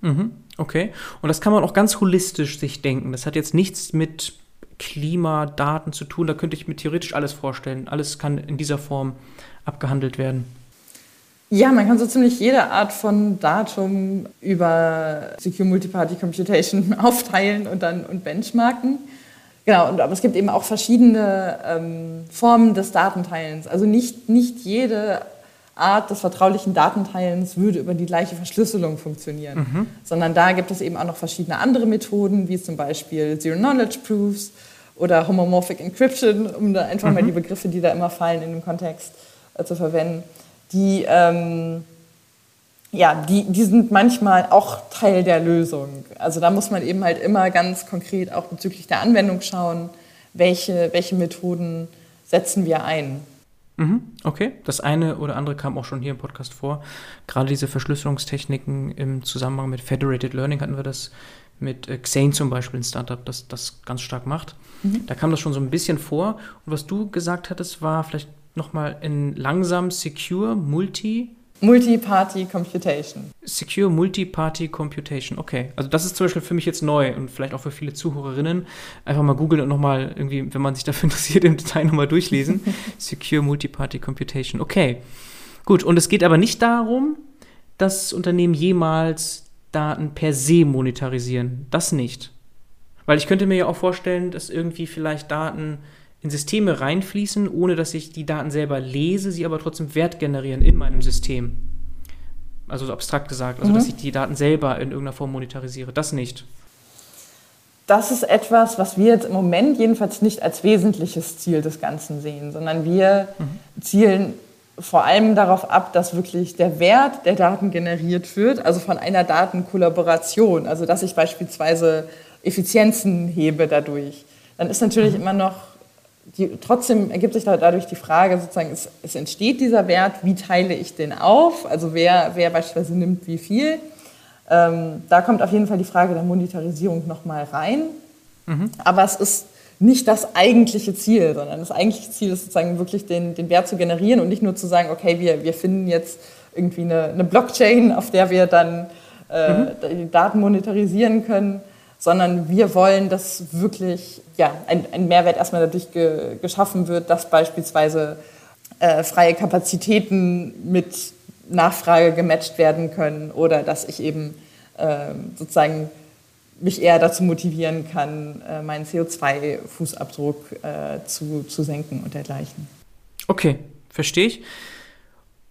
Mhm, okay. Und das kann man auch ganz holistisch sich denken. Das hat jetzt nichts mit Klimadaten zu tun. Da könnte ich mir theoretisch alles vorstellen. Alles kann in dieser Form abgehandelt werden. Ja, man kann so ziemlich jede Art von Datum über Secure Multiparty Computation aufteilen und dann und benchmarken. Genau, aber es gibt eben auch verschiedene ähm, Formen des Datenteilens. Also nicht, nicht jede Art des vertraulichen Datenteilens würde über die gleiche Verschlüsselung funktionieren, mhm. sondern da gibt es eben auch noch verschiedene andere Methoden, wie zum Beispiel Zero-Knowledge-Proofs oder Homomorphic Encryption, um da einfach mhm. mal die Begriffe, die da immer fallen in dem Kontext äh, zu verwenden, die, ähm, ja, die, die sind manchmal auch Teil der Lösung. Also da muss man eben halt immer ganz konkret auch bezüglich der Anwendung schauen, welche, welche Methoden setzen wir ein. Mhm, okay, das eine oder andere kam auch schon hier im Podcast vor. Gerade diese Verschlüsselungstechniken im Zusammenhang mit Federated Learning hatten wir das mit äh, Xane zum Beispiel, ein Startup, das das ganz stark macht. Mhm. Da kam das schon so ein bisschen vor. Und was du gesagt hattest, war vielleicht nochmal in langsam, secure, multi, Multi-Party Computation. Secure Multi-Party Computation, okay. Also das ist zum Beispiel für mich jetzt neu und vielleicht auch für viele Zuhörerinnen. Einfach mal googeln und nochmal irgendwie, wenn man sich dafür interessiert, im Detail nochmal durchlesen. Secure Multi-Party Computation, okay. Gut, und es geht aber nicht darum, dass Unternehmen jemals Daten per se monetarisieren. Das nicht. Weil ich könnte mir ja auch vorstellen, dass irgendwie vielleicht Daten in Systeme reinfließen, ohne dass ich die Daten selber lese, sie aber trotzdem Wert generieren in meinem System. Also so abstrakt gesagt, also mhm. dass ich die Daten selber in irgendeiner Form monetarisiere. Das nicht. Das ist etwas, was wir jetzt im Moment jedenfalls nicht als wesentliches Ziel des Ganzen sehen, sondern wir mhm. zielen vor allem darauf ab, dass wirklich der Wert der Daten generiert wird, also von einer Datenkollaboration, also dass ich beispielsweise Effizienzen hebe dadurch. Dann ist natürlich mhm. immer noch die, trotzdem ergibt sich dadurch die Frage, sozusagen, es, es, entsteht dieser Wert, wie teile ich den auf? Also wer, wer beispielsweise nimmt wie viel? Ähm, da kommt auf jeden Fall die Frage der Monetarisierung nochmal rein. Mhm. Aber es ist nicht das eigentliche Ziel, sondern das eigentliche Ziel ist sozusagen wirklich den, den Wert zu generieren und nicht nur zu sagen, okay, wir, wir finden jetzt irgendwie eine, eine Blockchain, auf der wir dann äh, mhm. die Daten monetarisieren können, sondern wir wollen, dass wirklich ja, ein, ein Mehrwert erstmal dadurch ge, geschaffen wird, dass beispielsweise äh, freie Kapazitäten mit Nachfrage gematcht werden können oder dass ich eben äh, sozusagen mich eher dazu motivieren kann, äh, meinen CO2-Fußabdruck äh, zu, zu senken und dergleichen. Okay, verstehe ich.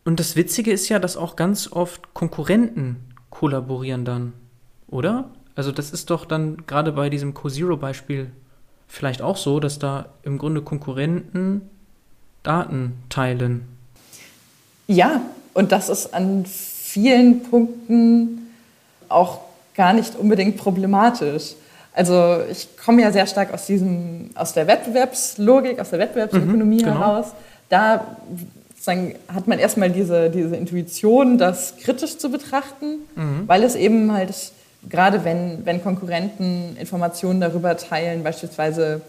Und das Witzige ist ja, dass auch ganz oft Konkurrenten kollaborieren dann, oder? Also das ist doch dann gerade bei diesem Co-Zero-Beispiel vielleicht auch so, dass da im Grunde Konkurrenten Daten teilen. Ja, und das ist an vielen Punkten auch gar nicht unbedingt problematisch. Also ich komme ja sehr stark aus diesem, aus der Wettbewerbslogik, aus der Wettbewerbsökonomie mhm, genau. heraus. Da hat man erstmal diese, diese Intuition, das kritisch zu betrachten, mhm. weil es eben halt gerade wenn, wenn Konkurrenten Informationen darüber teilen, beispielsweise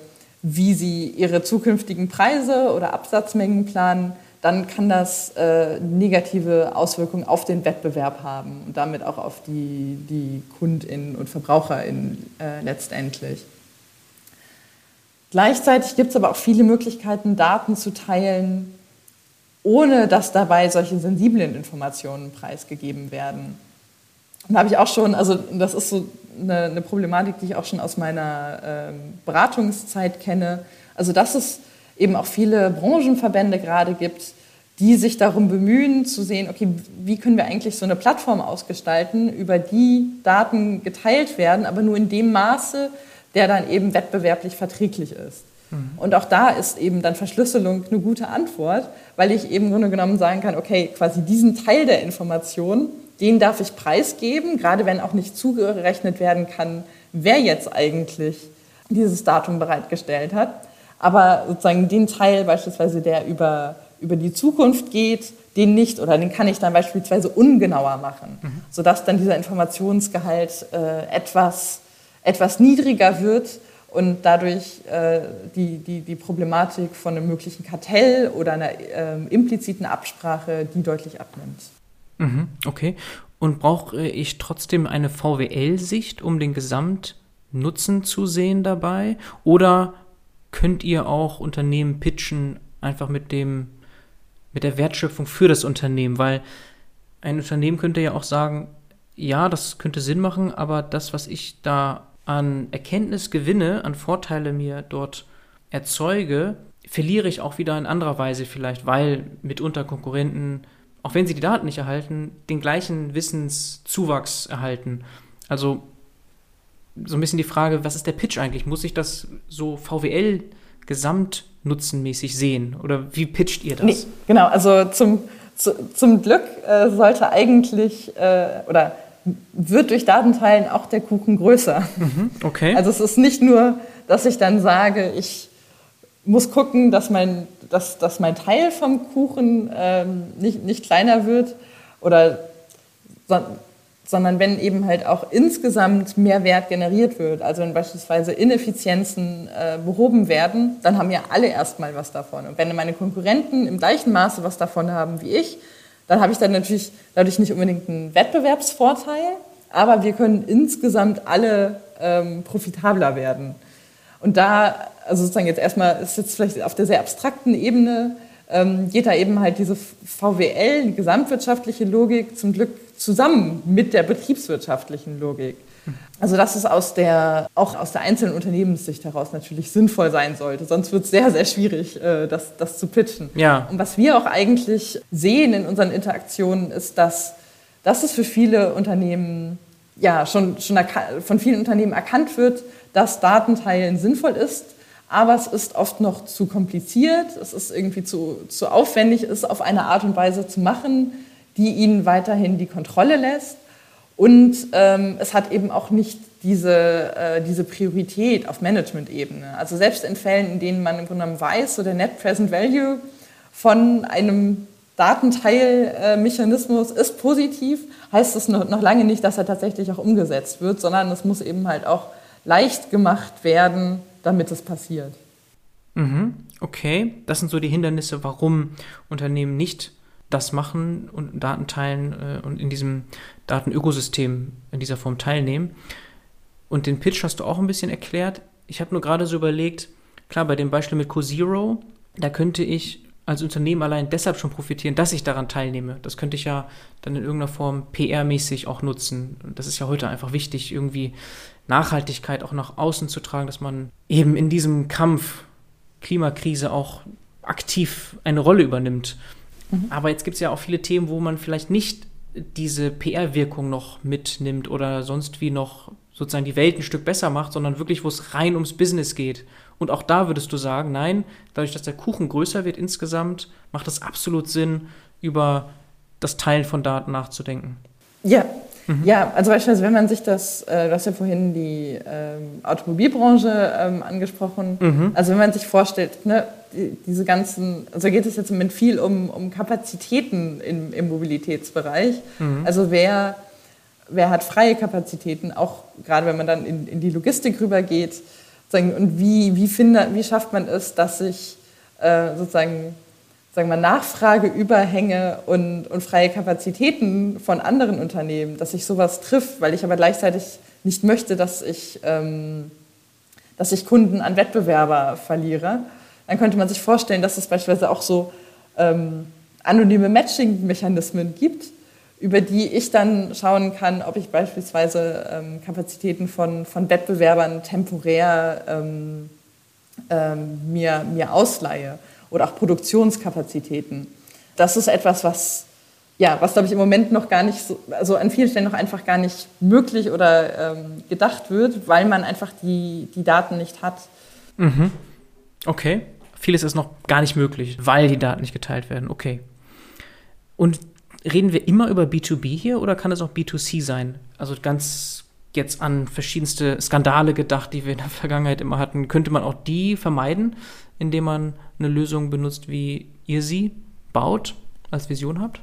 wie sie ihre zukünftigen Preise oder Absatzmengen planen, dann kann das äh, negative Auswirkungen auf den Wettbewerb haben und damit auch auf die, die KundInnen und VerbraucherInnen äh, letztendlich. Gleichzeitig gibt es aber auch viele Möglichkeiten, Daten zu teilen, ohne dass dabei solche sensiblen Informationen preisgegeben werden. Da habe ich auch schon, also das ist so eine, eine Problematik, die ich auch schon aus meiner ähm, Beratungszeit kenne. Also dass es eben auch viele Branchenverbände gerade gibt, die sich darum bemühen zu sehen, okay, wie können wir eigentlich so eine Plattform ausgestalten, über die Daten geteilt werden, aber nur in dem Maße, der dann eben wettbewerblich verträglich ist. Mhm. Und auch da ist eben dann Verschlüsselung eine gute Antwort, weil ich eben im Grunde genommen sagen kann, okay, quasi diesen Teil der Information, den darf ich preisgeben, gerade wenn auch nicht zugerechnet werden kann, wer jetzt eigentlich dieses Datum bereitgestellt hat. Aber sozusagen den Teil beispielsweise, der über, über die Zukunft geht, den nicht oder den kann ich dann beispielsweise ungenauer machen, mhm. sodass dann dieser Informationsgehalt äh, etwas, etwas niedriger wird und dadurch äh, die, die, die Problematik von einem möglichen Kartell oder einer äh, impliziten Absprache, die deutlich abnimmt. Mhm, okay. Und brauche ich trotzdem eine VWL-Sicht, um den Gesamtnutzen zu sehen dabei? Oder könnt ihr auch Unternehmen pitchen, einfach mit dem, mit der Wertschöpfung für das Unternehmen? Weil ein Unternehmen könnte ja auch sagen, ja, das könnte Sinn machen, aber das, was ich da an Erkenntnis gewinne, an Vorteile mir dort erzeuge, verliere ich auch wieder in anderer Weise vielleicht, weil mitunter Konkurrenten auch wenn sie die Daten nicht erhalten, den gleichen Wissenszuwachs erhalten. Also so ein bisschen die Frage, was ist der Pitch eigentlich? Muss ich das so VWL gesamtnutzenmäßig sehen? Oder wie pitcht ihr das? Nee, genau, also zum, zu, zum Glück äh, sollte eigentlich äh, oder wird durch Datenteilen auch der Kuchen größer. Mhm, okay. Also es ist nicht nur, dass ich dann sage, ich muss gucken, dass mein, dass, dass mein Teil vom Kuchen ähm, nicht, nicht kleiner wird oder sondern wenn eben halt auch insgesamt mehr Wert generiert wird, also wenn beispielsweise Ineffizienzen äh, behoben werden, dann haben ja alle erstmal was davon. Und wenn meine Konkurrenten im gleichen Maße was davon haben wie ich, dann habe ich dann natürlich dadurch nicht unbedingt einen Wettbewerbsvorteil, aber wir können insgesamt alle ähm, profitabler werden. Und da, also sozusagen jetzt erstmal, ist jetzt vielleicht auf der sehr abstrakten Ebene, ähm, geht da eben halt diese VWL, die gesamtwirtschaftliche Logik, zum Glück zusammen mit der betriebswirtschaftlichen Logik. Also dass es aus der, auch aus der einzelnen Unternehmenssicht heraus natürlich sinnvoll sein sollte. Sonst wird es sehr, sehr schwierig, äh, das, das zu pitchen. Ja. Und was wir auch eigentlich sehen in unseren Interaktionen, ist, dass, dass es für viele Unternehmen, ja, schon, schon von vielen Unternehmen erkannt wird, dass Datenteilen sinnvoll ist, aber es ist oft noch zu kompliziert, es ist irgendwie zu, zu aufwendig, es auf eine Art und Weise zu machen, die ihnen weiterhin die Kontrolle lässt. Und ähm, es hat eben auch nicht diese, äh, diese Priorität auf Management-Ebene. Also selbst in Fällen, in denen man im Grunde genommen weiß, so der Net Present Value von einem Datenteilmechanismus ist positiv, heißt noch, noch lange nicht, dass er tatsächlich auch umgesetzt wird, sondern es muss eben halt auch leicht gemacht werden, damit es passiert. Mhm. Okay, das sind so die Hindernisse, warum Unternehmen nicht das machen und Daten teilen äh, und in diesem Datenökosystem in dieser Form teilnehmen. Und den Pitch hast du auch ein bisschen erklärt. Ich habe nur gerade so überlegt, klar, bei dem Beispiel mit CoZero, da könnte ich als Unternehmen allein deshalb schon profitieren, dass ich daran teilnehme. Das könnte ich ja dann in irgendeiner Form PR-mäßig auch nutzen. Das ist ja heute einfach wichtig, irgendwie Nachhaltigkeit auch nach außen zu tragen, dass man eben in diesem Kampf Klimakrise auch aktiv eine Rolle übernimmt. Mhm. Aber jetzt gibt es ja auch viele Themen, wo man vielleicht nicht diese PR-Wirkung noch mitnimmt oder sonst wie noch sozusagen die Welt ein Stück besser macht, sondern wirklich, wo es rein ums Business geht. Und auch da würdest du sagen, nein, dadurch, dass der Kuchen größer wird insgesamt, macht es absolut Sinn, über das Teilen von Daten nachzudenken. Ja, Mhm. Ja, also beispielsweise, wenn man sich das, äh, du hast ja vorhin die ähm, Automobilbranche ähm, angesprochen, mhm. also wenn man sich vorstellt, ne, die, diese ganzen, also geht es jetzt im Moment viel um, um Kapazitäten im, im Mobilitätsbereich. Mhm. Also wer, wer hat freie Kapazitäten, auch gerade wenn man dann in, in die Logistik rübergeht, und wie, wie, finde, wie schafft man es, dass sich äh, sozusagen sagen wir, Nachfrageüberhänge und, und freie Kapazitäten von anderen Unternehmen, dass sich sowas trifft, weil ich aber gleichzeitig nicht möchte, dass ich, ähm, dass ich Kunden an Wettbewerber verliere, dann könnte man sich vorstellen, dass es beispielsweise auch so ähm, anonyme Matching-Mechanismen gibt, über die ich dann schauen kann, ob ich beispielsweise ähm, Kapazitäten von, von Wettbewerbern temporär ähm, ähm, mir, mir ausleihe oder auch Produktionskapazitäten. Das ist etwas, was, ja, was glaube ich im Moment noch gar nicht so, also an vielen Stellen noch einfach gar nicht möglich oder ähm, gedacht wird, weil man einfach die, die Daten nicht hat. Mhm. Okay. Vieles ist noch gar nicht möglich, weil die Daten nicht geteilt werden. Okay. Und reden wir immer über B2B hier oder kann es auch B2C sein? Also ganz jetzt an verschiedenste Skandale gedacht, die wir in der Vergangenheit immer hatten. Könnte man auch die vermeiden, indem man eine Lösung benutzt, wie ihr sie baut, als Vision habt?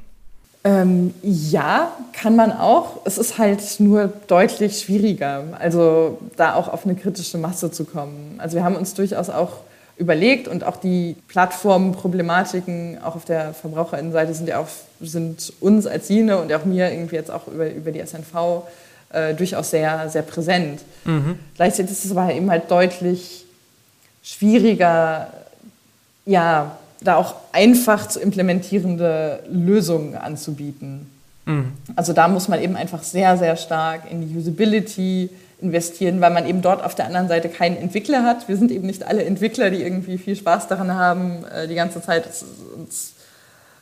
Ähm, ja, kann man auch. Es ist halt nur deutlich schwieriger, also da auch auf eine kritische Masse zu kommen. Also wir haben uns durchaus auch überlegt und auch die Plattformproblematiken auch auf der Verbraucherinnenseite sind ja auch sind uns als Sine und auch mir irgendwie jetzt auch über, über die SNV äh, durchaus sehr, sehr präsent. Mhm. Gleichzeitig ist es aber eben halt deutlich schwieriger, ja, da auch einfach zu implementierende Lösungen anzubieten. Mhm. Also da muss man eben einfach sehr, sehr stark in die Usability investieren, weil man eben dort auf der anderen Seite keinen Entwickler hat. Wir sind eben nicht alle Entwickler, die irgendwie viel Spaß daran haben, äh, die ganze Zeit uns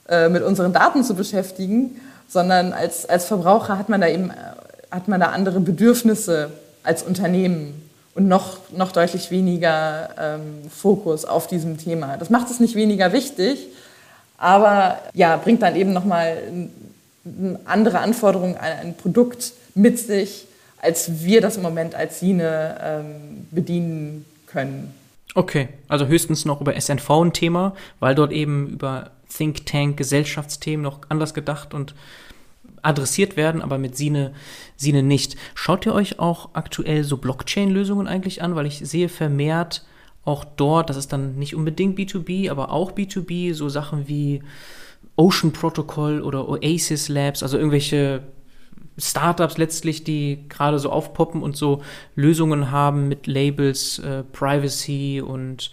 äh, mit unseren Daten zu beschäftigen, sondern als, als Verbraucher hat man da eben hat man da andere Bedürfnisse als Unternehmen und noch, noch deutlich weniger ähm, Fokus auf diesem Thema. Das macht es nicht weniger wichtig, aber ja, bringt dann eben nochmal andere Anforderungen an ein Produkt mit sich, als wir das im Moment als Sine ähm, bedienen können. Okay, also höchstens noch über SNV ein Thema, weil dort eben über Think Tank, Gesellschaftsthemen noch anders gedacht und adressiert werden, aber mit Sine, Sine nicht. Schaut ihr euch auch aktuell so Blockchain-Lösungen eigentlich an? Weil ich sehe vermehrt auch dort, das ist dann nicht unbedingt B2B, aber auch B2B, so Sachen wie Ocean Protocol oder Oasis Labs, also irgendwelche Startups letztlich, die gerade so aufpoppen und so Lösungen haben mit Labels, äh, Privacy und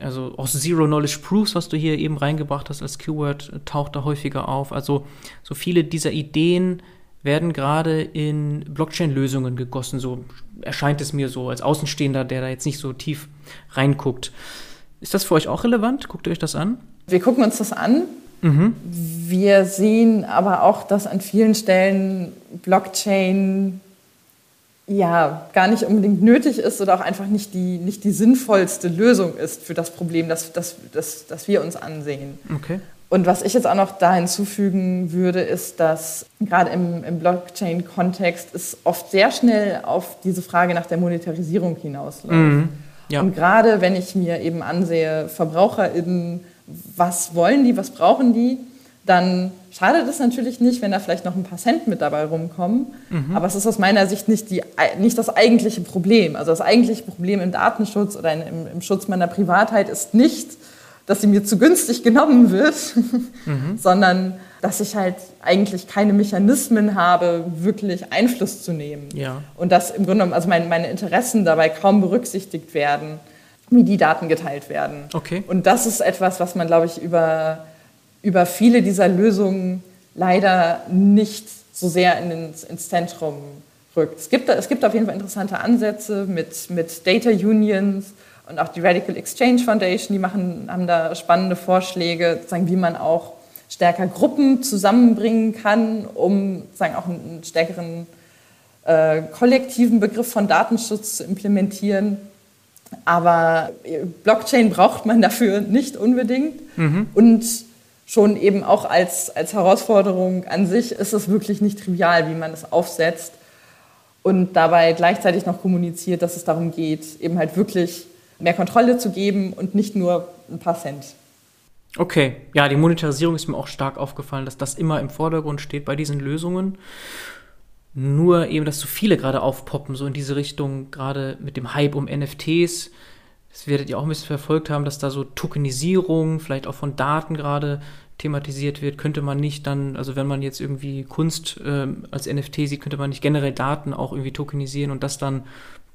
also auch Zero Knowledge Proofs, was du hier eben reingebracht hast als Keyword, taucht da häufiger auf. Also so viele dieser Ideen werden gerade in Blockchain-Lösungen gegossen. So erscheint es mir so als Außenstehender, der da jetzt nicht so tief reinguckt. Ist das für euch auch relevant? Guckt ihr euch das an? Wir gucken uns das an. Mhm. Wir sehen aber auch, dass an vielen Stellen Blockchain ja, gar nicht unbedingt nötig ist oder auch einfach nicht die, nicht die sinnvollste Lösung ist für das Problem, das, das, das, das wir uns ansehen. Okay. Und was ich jetzt auch noch da hinzufügen würde, ist, dass gerade im, im Blockchain-Kontext es oft sehr schnell auf diese Frage nach der Monetarisierung hinausläuft. Mhm. Ja. Und gerade wenn ich mir eben ansehe, VerbraucherInnen, was wollen die, was brauchen die, dann schadet es natürlich nicht, wenn da vielleicht noch ein paar Cent mit dabei rumkommen. Mhm. Aber es ist aus meiner Sicht nicht, die, nicht das eigentliche Problem. Also das eigentliche Problem im Datenschutz oder im, im Schutz meiner Privatheit ist nicht, dass sie mir zu günstig genommen wird, mhm. sondern dass ich halt eigentlich keine Mechanismen habe, wirklich Einfluss zu nehmen. Ja. Und dass im Grunde genommen, also meine, meine Interessen dabei kaum berücksichtigt werden, wie die Daten geteilt werden. Okay. Und das ist etwas, was man, glaube ich, über über viele dieser Lösungen leider nicht so sehr in ins, ins Zentrum rückt. Es gibt, es gibt auf jeden Fall interessante Ansätze mit, mit Data Unions und auch die Radical Exchange Foundation, die machen, haben da spannende Vorschläge, sagen, wie man auch stärker Gruppen zusammenbringen kann, um sagen, auch einen stärkeren äh, kollektiven Begriff von Datenschutz zu implementieren. Aber Blockchain braucht man dafür nicht unbedingt. Mhm. Und schon eben auch als, als Herausforderung an sich ist es wirklich nicht trivial, wie man es aufsetzt und dabei gleichzeitig noch kommuniziert, dass es darum geht, eben halt wirklich mehr Kontrolle zu geben und nicht nur ein paar Cent. Okay, ja, die Monetarisierung ist mir auch stark aufgefallen, dass das immer im Vordergrund steht bei diesen Lösungen. Nur eben, dass so viele gerade aufpoppen, so in diese Richtung, gerade mit dem Hype um NFTs das werdet ihr auch ein bisschen verfolgt haben, dass da so Tokenisierung, vielleicht auch von Daten gerade thematisiert wird, könnte man nicht dann, also wenn man jetzt irgendwie Kunst äh, als NFT sieht, könnte man nicht generell Daten auch irgendwie tokenisieren und das dann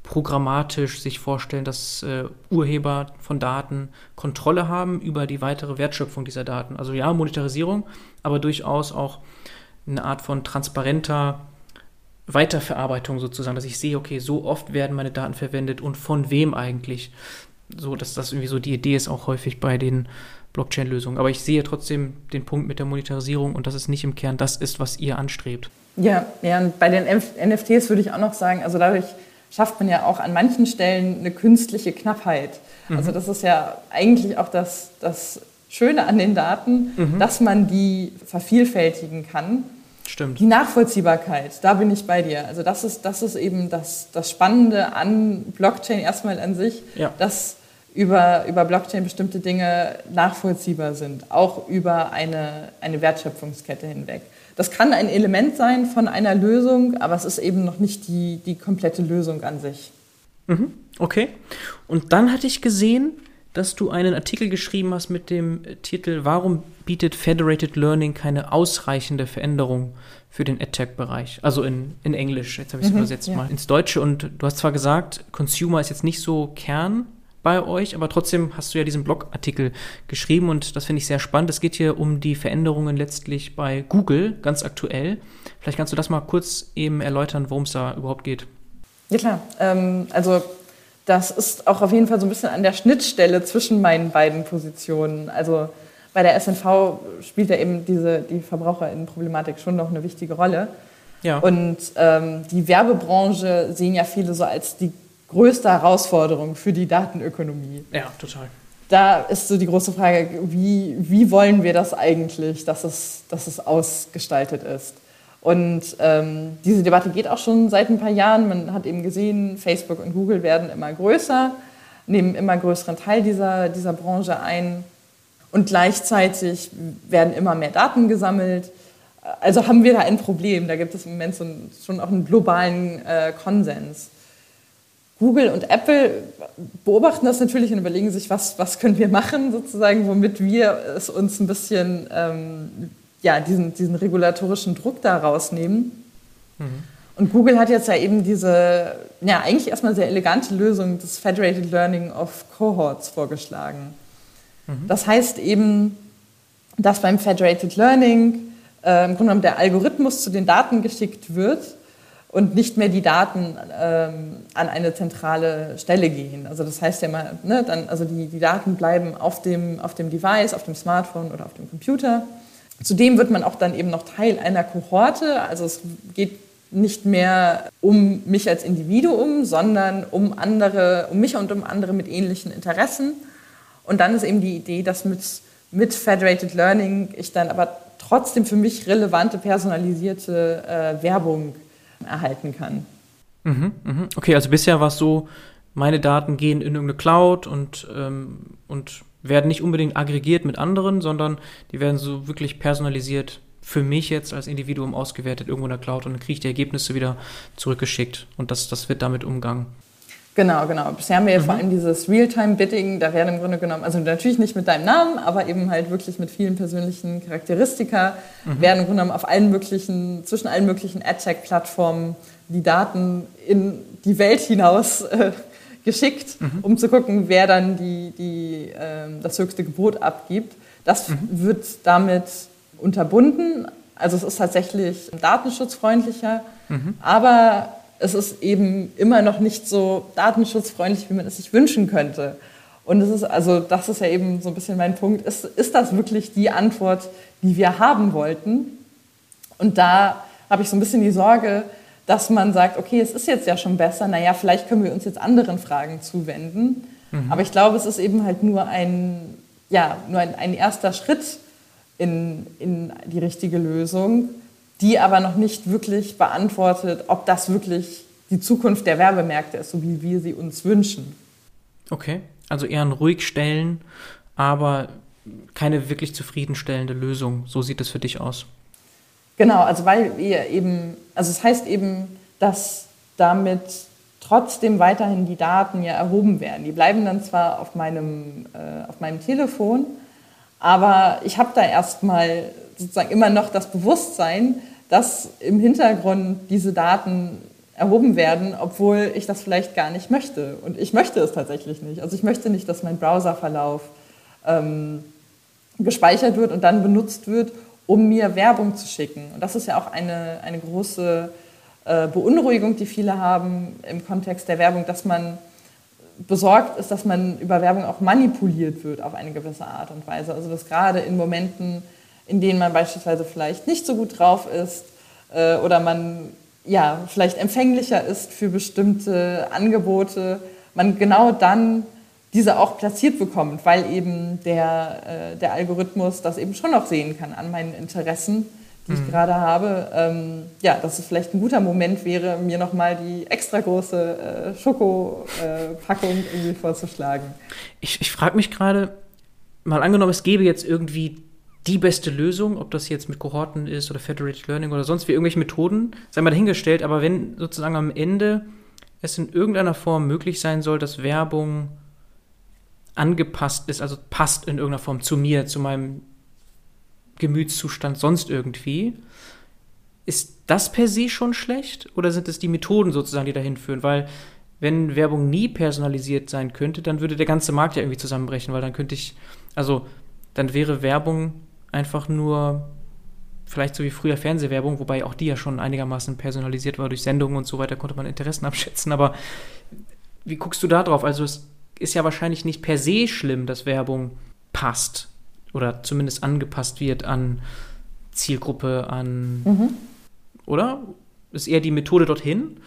programmatisch sich vorstellen, dass äh, Urheber von Daten Kontrolle haben über die weitere Wertschöpfung dieser Daten. Also ja, Monetarisierung, aber durchaus auch eine Art von transparenter Weiterverarbeitung sozusagen, dass ich sehe, okay, so oft werden meine Daten verwendet und von wem eigentlich so, dass das irgendwie so die Idee ist, auch häufig bei den Blockchain-Lösungen. Aber ich sehe trotzdem den Punkt mit der Monetarisierung und dass es nicht im Kern das ist, was ihr anstrebt. Ja, ja und bei den NFTs würde ich auch noch sagen, also dadurch schafft man ja auch an manchen Stellen eine künstliche Knappheit. Mhm. Also das ist ja eigentlich auch das, das Schöne an den Daten, mhm. dass man die vervielfältigen kann. Stimmt. Die Nachvollziehbarkeit, da bin ich bei dir. Also das ist, das ist eben das, das Spannende an Blockchain erstmal an sich, ja. dass über, über Blockchain bestimmte Dinge nachvollziehbar sind, auch über eine, eine Wertschöpfungskette hinweg. Das kann ein Element sein von einer Lösung, aber es ist eben noch nicht die, die komplette Lösung an sich. Mhm, okay. Und dann hatte ich gesehen, dass du einen Artikel geschrieben hast mit dem Titel Warum bietet Federated Learning keine ausreichende Veränderung für den EdTech-Bereich? Also in, in Englisch, jetzt habe ich es mhm, übersetzt ja. mal ins Deutsche. Und du hast zwar gesagt, Consumer ist jetzt nicht so Kern bei euch, aber trotzdem hast du ja diesen Blogartikel geschrieben und das finde ich sehr spannend. Es geht hier um die Veränderungen letztlich bei Google, ganz aktuell. Vielleicht kannst du das mal kurz eben erläutern, worum es da überhaupt geht. Ja klar, ähm, also das ist auch auf jeden Fall so ein bisschen an der Schnittstelle zwischen meinen beiden Positionen. Also bei der SNV spielt ja eben diese, die Verbraucherinnenproblematik schon noch eine wichtige Rolle. Ja. Und ähm, die Werbebranche sehen ja viele so als die größte Herausforderung für die Datenökonomie. Ja, total. Da ist so die große Frage, wie, wie wollen wir das eigentlich, dass es, dass es ausgestaltet ist? Und ähm, diese Debatte geht auch schon seit ein paar Jahren. Man hat eben gesehen, Facebook und Google werden immer größer, nehmen immer größeren Teil dieser, dieser Branche ein. Und gleichzeitig werden immer mehr Daten gesammelt. Also haben wir da ein Problem. Da gibt es im Moment so einen, schon auch einen globalen äh, Konsens. Google und Apple beobachten das natürlich und überlegen sich, was, was können wir machen, sozusagen, womit wir es uns ein bisschen ähm, ja, diesen, diesen regulatorischen Druck da rausnehmen. Mhm. Und Google hat jetzt ja eben diese, ja, eigentlich erstmal sehr elegante Lösung des Federated Learning of Cohorts vorgeschlagen. Mhm. Das heißt eben, dass beim Federated Learning äh, im Grunde genommen der Algorithmus zu den Daten geschickt wird und nicht mehr die Daten ähm, an eine zentrale Stelle gehen. Also das heißt ja mal, ne, dann, also die, die Daten bleiben auf dem, auf dem Device, auf dem Smartphone oder auf dem Computer. Zudem wird man auch dann eben noch Teil einer Kohorte. Also es geht nicht mehr um mich als Individuum, sondern um andere, um mich und um andere mit ähnlichen Interessen. Und dann ist eben die Idee, dass mit, mit Federated Learning ich dann aber trotzdem für mich relevante, personalisierte äh, Werbung erhalten kann. Mhm, mh. Okay, also bisher war es so, meine Daten gehen in irgendeine Cloud und, ähm, und werden nicht unbedingt aggregiert mit anderen, sondern die werden so wirklich personalisiert für mich jetzt als Individuum ausgewertet irgendwo in der Cloud und dann kriege ich die Ergebnisse wieder zurückgeschickt und das, das wird damit umgangen. Genau, genau. Bisher haben wir mhm. vor allem dieses Realtime-Bidding, da werden im Grunde genommen, also natürlich nicht mit deinem Namen, aber eben halt wirklich mit vielen persönlichen Charakteristika, mhm. werden im Grunde genommen auf allen möglichen, zwischen allen möglichen AdTech-Plattformen die Daten in die Welt hinaus äh, geschickt, mhm. um zu gucken, wer dann die, die, äh, das höchste Gebot abgibt. Das mhm. wird damit unterbunden. Also es ist tatsächlich datenschutzfreundlicher, mhm. aber es ist eben immer noch nicht so datenschutzfreundlich, wie man es sich wünschen könnte. Und es ist, also das ist ja eben so ein bisschen mein Punkt, ist, ist das wirklich die Antwort, die wir haben wollten? Und da habe ich so ein bisschen die Sorge, dass man sagt, okay, es ist jetzt ja schon besser, naja, vielleicht können wir uns jetzt anderen Fragen zuwenden. Mhm. Aber ich glaube, es ist eben halt nur ein, ja, nur ein, ein erster Schritt in, in die richtige Lösung die aber noch nicht wirklich beantwortet, ob das wirklich die Zukunft der Werbemärkte ist, so wie wir sie uns wünschen. Okay, also eher ein ruhig stellen, aber keine wirklich zufriedenstellende Lösung. So sieht es für dich aus. Genau, also weil wir eben, also es heißt eben, dass damit trotzdem weiterhin die Daten ja erhoben werden. Die bleiben dann zwar auf meinem, äh, auf meinem Telefon, aber ich habe da erstmal sozusagen immer noch das Bewusstsein, dass im Hintergrund diese Daten erhoben werden, obwohl ich das vielleicht gar nicht möchte. Und ich möchte es tatsächlich nicht. Also ich möchte nicht, dass mein Browserverlauf ähm, gespeichert wird und dann benutzt wird, um mir Werbung zu schicken. Und das ist ja auch eine, eine große äh, Beunruhigung, die viele haben im Kontext der Werbung, dass man besorgt ist, dass man über Werbung auch manipuliert wird auf eine gewisse Art und Weise. Also dass gerade in Momenten, in denen man beispielsweise vielleicht nicht so gut drauf ist äh, oder man ja, vielleicht empfänglicher ist für bestimmte Angebote, man genau dann diese auch platziert bekommt, weil eben der, äh, der Algorithmus das eben schon noch sehen kann an meinen Interessen, die ich mhm. gerade habe. Ähm, ja, dass es vielleicht ein guter Moment wäre, mir nochmal die extra große äh, Schokopackung äh, irgendwie vorzuschlagen. Ich, ich frage mich gerade, mal angenommen, es gäbe jetzt irgendwie die beste Lösung, ob das jetzt mit Kohorten ist oder Federated Learning oder sonst wie irgendwelche Methoden, sei mal dahingestellt, aber wenn sozusagen am Ende es in irgendeiner Form möglich sein soll, dass Werbung angepasst ist, also passt in irgendeiner Form zu mir, zu meinem Gemütszustand sonst irgendwie, ist das per se schon schlecht oder sind es die Methoden sozusagen, die dahin führen? Weil wenn Werbung nie personalisiert sein könnte, dann würde der ganze Markt ja irgendwie zusammenbrechen, weil dann könnte ich, also dann wäre Werbung einfach nur vielleicht so wie früher Fernsehwerbung, wobei auch die ja schon einigermaßen personalisiert war durch Sendungen und so weiter, konnte man Interessen abschätzen. Aber wie guckst du da drauf? Also es ist ja wahrscheinlich nicht per se schlimm, dass Werbung passt. oder zumindest angepasst wird an Zielgruppe, an, mhm. oder? Ist eher die Methode dorthin?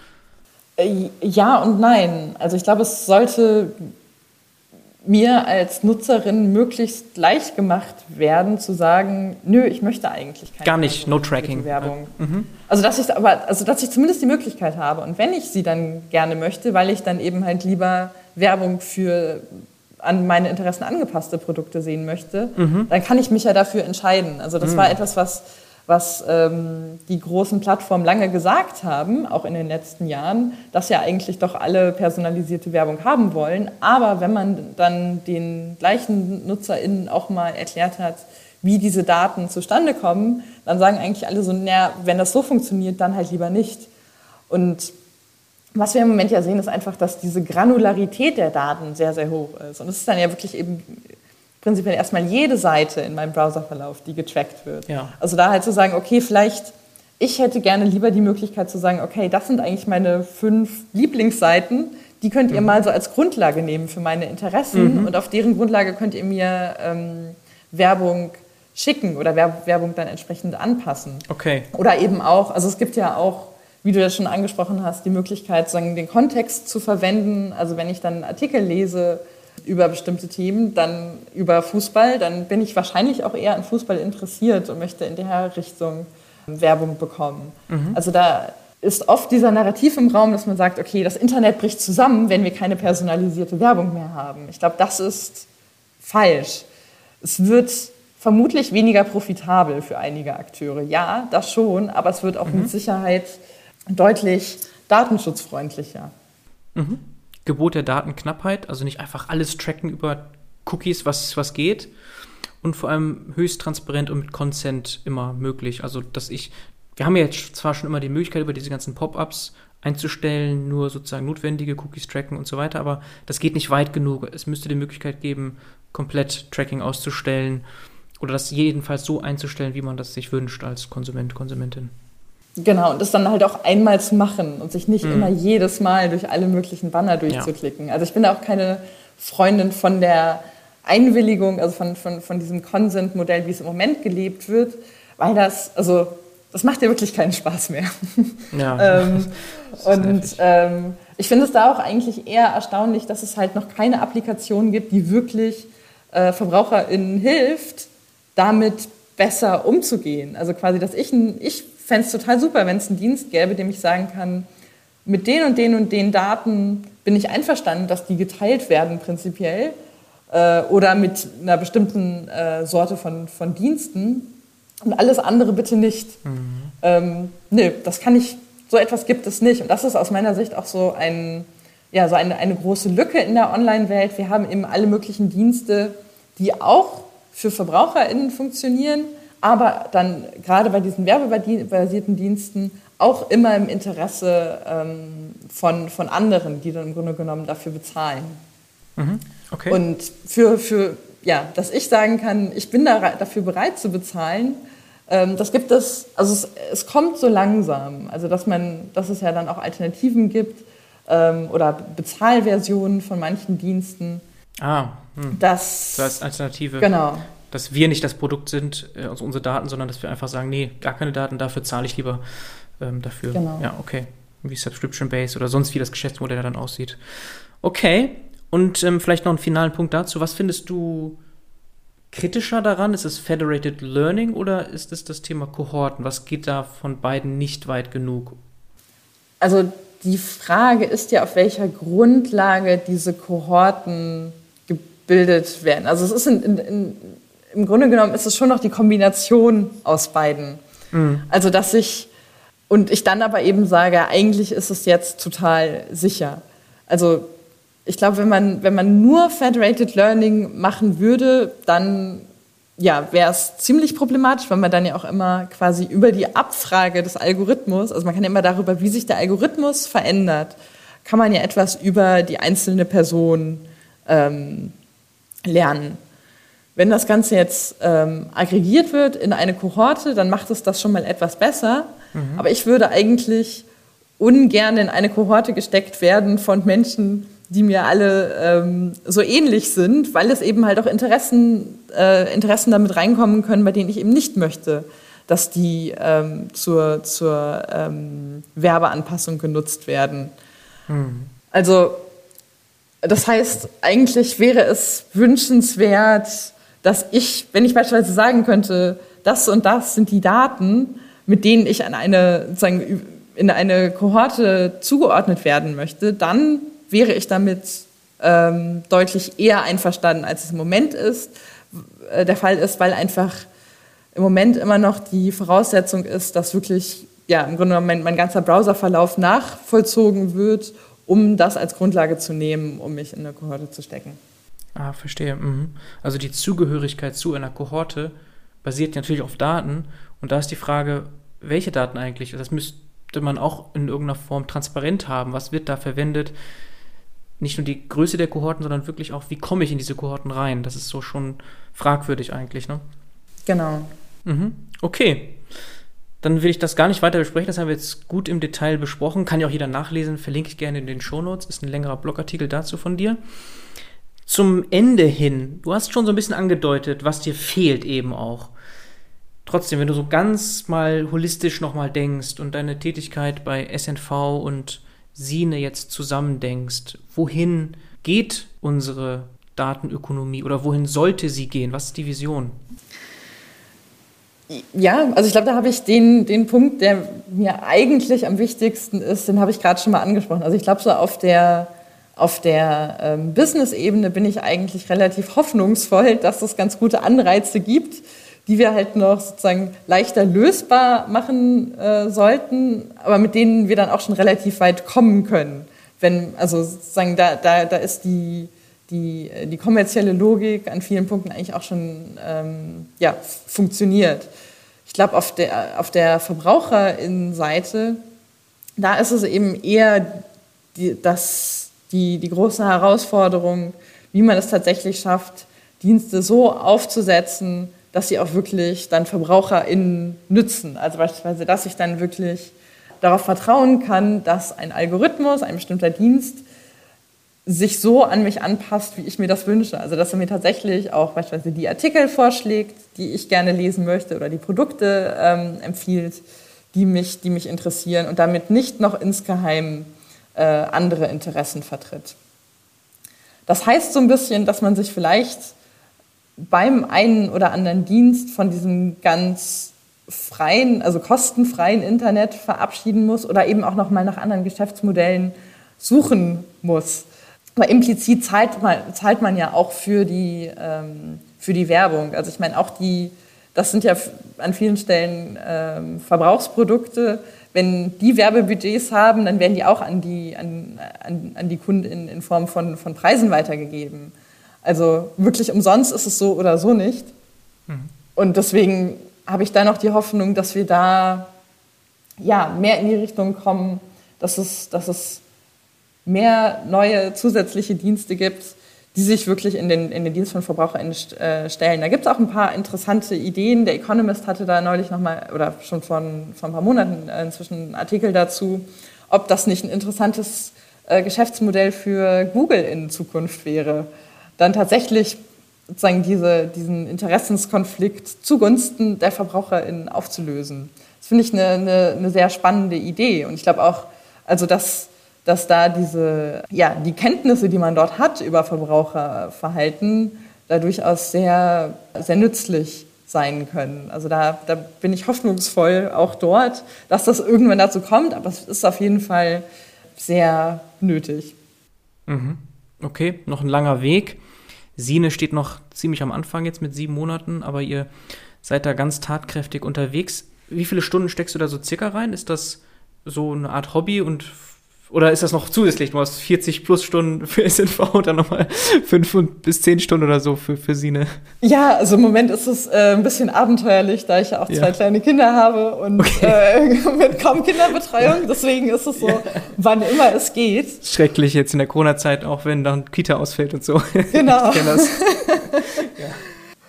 Äh, ja und nein. Also ich glaube, es sollte mir als Nutzerin möglichst leicht gemacht werden, zu sagen, nö, ich möchte eigentlich keine Gar nicht, no tracking. Werbung. Ja. Mhm. Also dass ich aber, also dass ich zumindest die Möglichkeit habe. Und wenn ich sie dann gerne möchte, weil ich dann eben halt lieber Werbung für an meine Interessen angepasste Produkte sehen möchte, mhm. dann kann ich mich ja dafür entscheiden. Also das mhm. war etwas, was was ähm, die großen Plattformen lange gesagt haben, auch in den letzten Jahren, dass ja eigentlich doch alle personalisierte Werbung haben wollen. Aber wenn man dann den gleichen NutzerInnen auch mal erklärt hat, wie diese Daten zustande kommen, dann sagen eigentlich alle so, naja, wenn das so funktioniert, dann halt lieber nicht. Und was wir im Moment ja sehen, ist einfach, dass diese Granularität der Daten sehr, sehr hoch ist. Und es ist dann ja wirklich eben prinzipiell erstmal jede Seite in meinem Browserverlauf, die getrackt wird. Ja. Also da halt zu sagen, okay, vielleicht, ich hätte gerne lieber die Möglichkeit zu sagen, okay, das sind eigentlich meine fünf Lieblingsseiten, die könnt ihr mhm. mal so als Grundlage nehmen für meine Interessen mhm. und auf deren Grundlage könnt ihr mir ähm, Werbung schicken oder Werbung dann entsprechend anpassen. Okay. Oder eben auch, also es gibt ja auch, wie du das schon angesprochen hast, die Möglichkeit, sagen, den Kontext zu verwenden. Also wenn ich dann einen Artikel lese, über bestimmte Themen, dann über Fußball, dann bin ich wahrscheinlich auch eher an Fußball interessiert und möchte in der Richtung Werbung bekommen. Mhm. Also da ist oft dieser Narrativ im Raum, dass man sagt, okay, das Internet bricht zusammen, wenn wir keine personalisierte Werbung mehr haben. Ich glaube, das ist falsch. Es wird vermutlich weniger profitabel für einige Akteure. Ja, das schon, aber es wird auch mhm. mit Sicherheit deutlich datenschutzfreundlicher. Mhm. Gebot der Datenknappheit, also nicht einfach alles tracken über Cookies, was, was geht. Und vor allem höchst transparent und mit Consent immer möglich. Also, dass ich, wir haben ja jetzt zwar schon immer die Möglichkeit, über diese ganzen Pop-ups einzustellen, nur sozusagen notwendige Cookies tracken und so weiter, aber das geht nicht weit genug. Es müsste die Möglichkeit geben, komplett Tracking auszustellen oder das jedenfalls so einzustellen, wie man das sich wünscht als Konsument, Konsumentin. Genau, und das dann halt auch einmal zu machen und sich nicht mhm. immer jedes Mal durch alle möglichen Banner durchzuklicken. Ja. Also ich bin da auch keine Freundin von der Einwilligung, also von, von, von diesem Consent-Modell, wie es im Moment gelebt wird, weil das, also das macht ja wirklich keinen Spaß mehr. Ja. ähm, und ähm, ich finde es da auch eigentlich eher erstaunlich, dass es halt noch keine Applikation gibt, die wirklich äh, VerbraucherInnen hilft, damit besser umzugehen. Also quasi, dass ich, ich fände es total super, wenn es einen Dienst gäbe, dem ich sagen kann, mit den und den und den Daten bin ich einverstanden, dass die geteilt werden prinzipiell äh, oder mit einer bestimmten äh, Sorte von, von Diensten und alles andere bitte nicht. Mhm. Ähm, nö, das kann ich, so etwas gibt es nicht. Und das ist aus meiner Sicht auch so, ein, ja, so eine, eine große Lücke in der Online-Welt. Wir haben eben alle möglichen Dienste, die auch für VerbraucherInnen funktionieren, aber dann gerade bei diesen werbebasierten Diensten auch immer im Interesse ähm, von, von anderen, die dann im Grunde genommen dafür bezahlen. Mhm. Okay. Und für, für, ja, dass ich sagen kann, ich bin da, dafür bereit zu bezahlen, ähm, das gibt es, also es, es, kommt so langsam, also dass man, dass es ja dann auch Alternativen gibt ähm, oder Bezahlversionen von manchen Diensten. Ah, hm. das, das heißt Alternative. Genau dass wir nicht das Produkt sind, äh, also unsere Daten, sondern dass wir einfach sagen, nee, gar keine Daten, dafür zahle ich lieber ähm, dafür. Genau. Ja, okay. Wie Subscription-Based oder sonst wie das Geschäftsmodell dann aussieht. Okay. Und ähm, vielleicht noch einen finalen Punkt dazu. Was findest du kritischer daran? Ist es Federated Learning oder ist es das Thema Kohorten? Was geht da von beiden nicht weit genug? Also die Frage ist ja, auf welcher Grundlage diese Kohorten gebildet werden. Also es ist in, in, in im Grunde genommen ist es schon noch die Kombination aus beiden. Mhm. Also, dass ich, und ich dann aber eben sage, eigentlich ist es jetzt total sicher. Also, ich glaube, wenn man, wenn man nur Federated Learning machen würde, dann ja, wäre es ziemlich problematisch, weil man dann ja auch immer quasi über die Abfrage des Algorithmus, also man kann ja immer darüber, wie sich der Algorithmus verändert, kann man ja etwas über die einzelne Person ähm, lernen. Wenn das Ganze jetzt ähm, aggregiert wird in eine Kohorte, dann macht es das schon mal etwas besser. Mhm. Aber ich würde eigentlich ungern in eine Kohorte gesteckt werden von Menschen, die mir alle ähm, so ähnlich sind, weil es eben halt auch Interessen, äh, Interessen damit reinkommen können, bei denen ich eben nicht möchte, dass die ähm, zur, zur ähm, Werbeanpassung genutzt werden. Hm. Also das heißt, eigentlich wäre es wünschenswert, dass ich, wenn ich beispielsweise sagen könnte, das und das sind die Daten, mit denen ich an eine, sozusagen, in eine Kohorte zugeordnet werden möchte, dann wäre ich damit ähm, deutlich eher einverstanden, als es im Moment ist, äh, der Fall ist, weil einfach im Moment immer noch die Voraussetzung ist, dass wirklich ja, im Grunde genommen mein, mein ganzer Browserverlauf nachvollzogen wird, um das als Grundlage zu nehmen, um mich in eine Kohorte zu stecken. Ah, verstehe. Mhm. Also die Zugehörigkeit zu einer Kohorte basiert natürlich auf Daten. Und da ist die Frage, welche Daten eigentlich? Das müsste man auch in irgendeiner Form transparent haben. Was wird da verwendet? Nicht nur die Größe der Kohorten, sondern wirklich auch, wie komme ich in diese Kohorten rein? Das ist so schon fragwürdig eigentlich, ne? Genau. Mhm. Okay. Dann will ich das gar nicht weiter besprechen. Das haben wir jetzt gut im Detail besprochen. Kann ja auch jeder nachlesen. Verlinke ich gerne in den Shownotes. Ist ein längerer Blogartikel dazu von dir. Zum Ende hin, du hast schon so ein bisschen angedeutet, was dir fehlt eben auch. Trotzdem, wenn du so ganz mal holistisch nochmal denkst und deine Tätigkeit bei SNV und Sine jetzt zusammendenkst, wohin geht unsere Datenökonomie oder wohin sollte sie gehen? Was ist die Vision? Ja, also ich glaube, da habe ich den, den Punkt, der mir eigentlich am wichtigsten ist, den habe ich gerade schon mal angesprochen. Also ich glaube, so auf der, auf der ähm, Business-Ebene bin ich eigentlich relativ hoffnungsvoll, dass es ganz gute Anreize gibt, die wir halt noch sozusagen leichter lösbar machen äh, sollten, aber mit denen wir dann auch schon relativ weit kommen können. Wenn, also sozusagen da, da, da ist die, die, die kommerzielle Logik an vielen Punkten eigentlich auch schon ähm, ja, funktioniert. Ich glaube, auf der, auf der Verbraucherinnenseite, da ist es eben eher die, das, die, die große Herausforderung, wie man es tatsächlich schafft, Dienste so aufzusetzen, dass sie auch wirklich dann VerbraucherInnen nützen. Also beispielsweise, dass ich dann wirklich darauf vertrauen kann, dass ein Algorithmus, ein bestimmter Dienst sich so an mich anpasst, wie ich mir das wünsche. Also dass er mir tatsächlich auch beispielsweise die Artikel vorschlägt, die ich gerne lesen möchte oder die Produkte ähm, empfiehlt, die mich, die mich interessieren und damit nicht noch insgeheim äh, andere Interessen vertritt. Das heißt so ein bisschen, dass man sich vielleicht beim einen oder anderen Dienst von diesem ganz freien, also kostenfreien Internet verabschieden muss oder eben auch noch mal nach anderen Geschäftsmodellen suchen muss. Aber implizit zahlt man, zahlt man ja auch für die, ähm, für die Werbung. Also ich meine, auch die, das sind ja an vielen Stellen ähm, Verbrauchsprodukte. Wenn die Werbebudgets haben, dann werden die auch an die, an, an, an die Kunden in, in Form von, von Preisen weitergegeben. Also wirklich umsonst ist es so oder so nicht. Mhm. Und deswegen habe ich da noch die Hoffnung, dass wir da ja, mehr in die Richtung kommen, dass es, dass es mehr neue zusätzliche Dienste gibt, die sich wirklich in den, in den Dienst von VerbraucherInnen äh, stellen. Da gibt es auch ein paar interessante Ideen. Der Economist hatte da neulich nochmal, oder schon von, vor ein paar Monaten äh, inzwischen einen Artikel dazu, ob das nicht ein interessantes äh, Geschäftsmodell für Google in Zukunft wäre. Dann tatsächlich sozusagen diese, diesen Interessenskonflikt zugunsten der VerbraucherInnen aufzulösen. Das finde ich eine, eine, eine sehr spannende Idee. Und ich glaube auch, also dass dass da diese, ja, die Kenntnisse, die man dort hat über Verbraucherverhalten, da durchaus sehr, sehr nützlich sein können. Also da, da bin ich hoffnungsvoll auch dort, dass das irgendwann dazu kommt, aber es ist auf jeden Fall sehr nötig. Mhm. Okay, noch ein langer Weg. Sine steht noch ziemlich am Anfang jetzt mit sieben Monaten, aber ihr seid da ganz tatkräftig unterwegs. Wie viele Stunden steckst du da so circa rein? Ist das so eine Art Hobby und oder ist das noch zusätzlich? Du hast 40 plus Stunden für SNV und dann nochmal 5 bis 10 Stunden oder so für, für Sine. Ja, also im Moment ist es äh, ein bisschen abenteuerlich, da ich ja auch zwei ja. kleine Kinder habe und okay. äh, mit kaum Kinderbetreuung. Deswegen ist es so, ja. wann immer es geht. Schrecklich jetzt in der Corona-Zeit, auch wenn dann Kita ausfällt und so. Genau. ich das.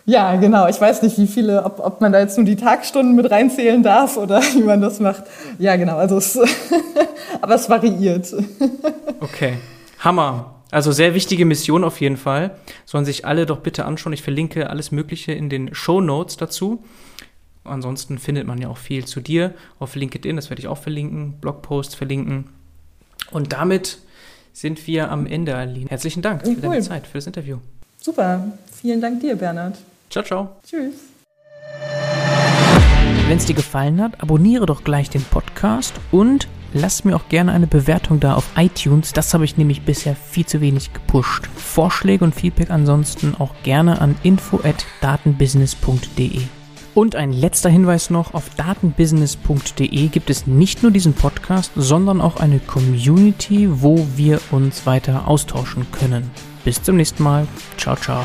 ja. Genau. Ich weiß nicht, wie viele, ob, ob man da jetzt nur die Tagstunden mit reinzählen darf oder wie man das macht. Ja, genau. Also es, aber es variiert. Okay. Hammer. Also sehr wichtige Mission auf jeden Fall. Sollen sich alle doch bitte anschauen. Ich verlinke alles Mögliche in den Show Notes dazu. Ansonsten findet man ja auch viel zu dir auf LinkedIn, das werde ich auch verlinken, Blogposts verlinken. Und damit sind wir am Ende, Aline. Herzlichen Dank ja, für deine Zeit, für das Interview. Super, vielen Dank dir, Bernhard. Ciao, ciao. Tschüss. Wenn es dir gefallen hat, abonniere doch gleich den Podcast und lass mir auch gerne eine Bewertung da auf iTunes. Das habe ich nämlich bisher viel zu wenig gepusht. Vorschläge und Feedback ansonsten auch gerne an info@datenbusiness.de. Und ein letzter Hinweis noch, auf datenbusiness.de gibt es nicht nur diesen Podcast, sondern auch eine Community, wo wir uns weiter austauschen können. Bis zum nächsten Mal. Ciao, ciao.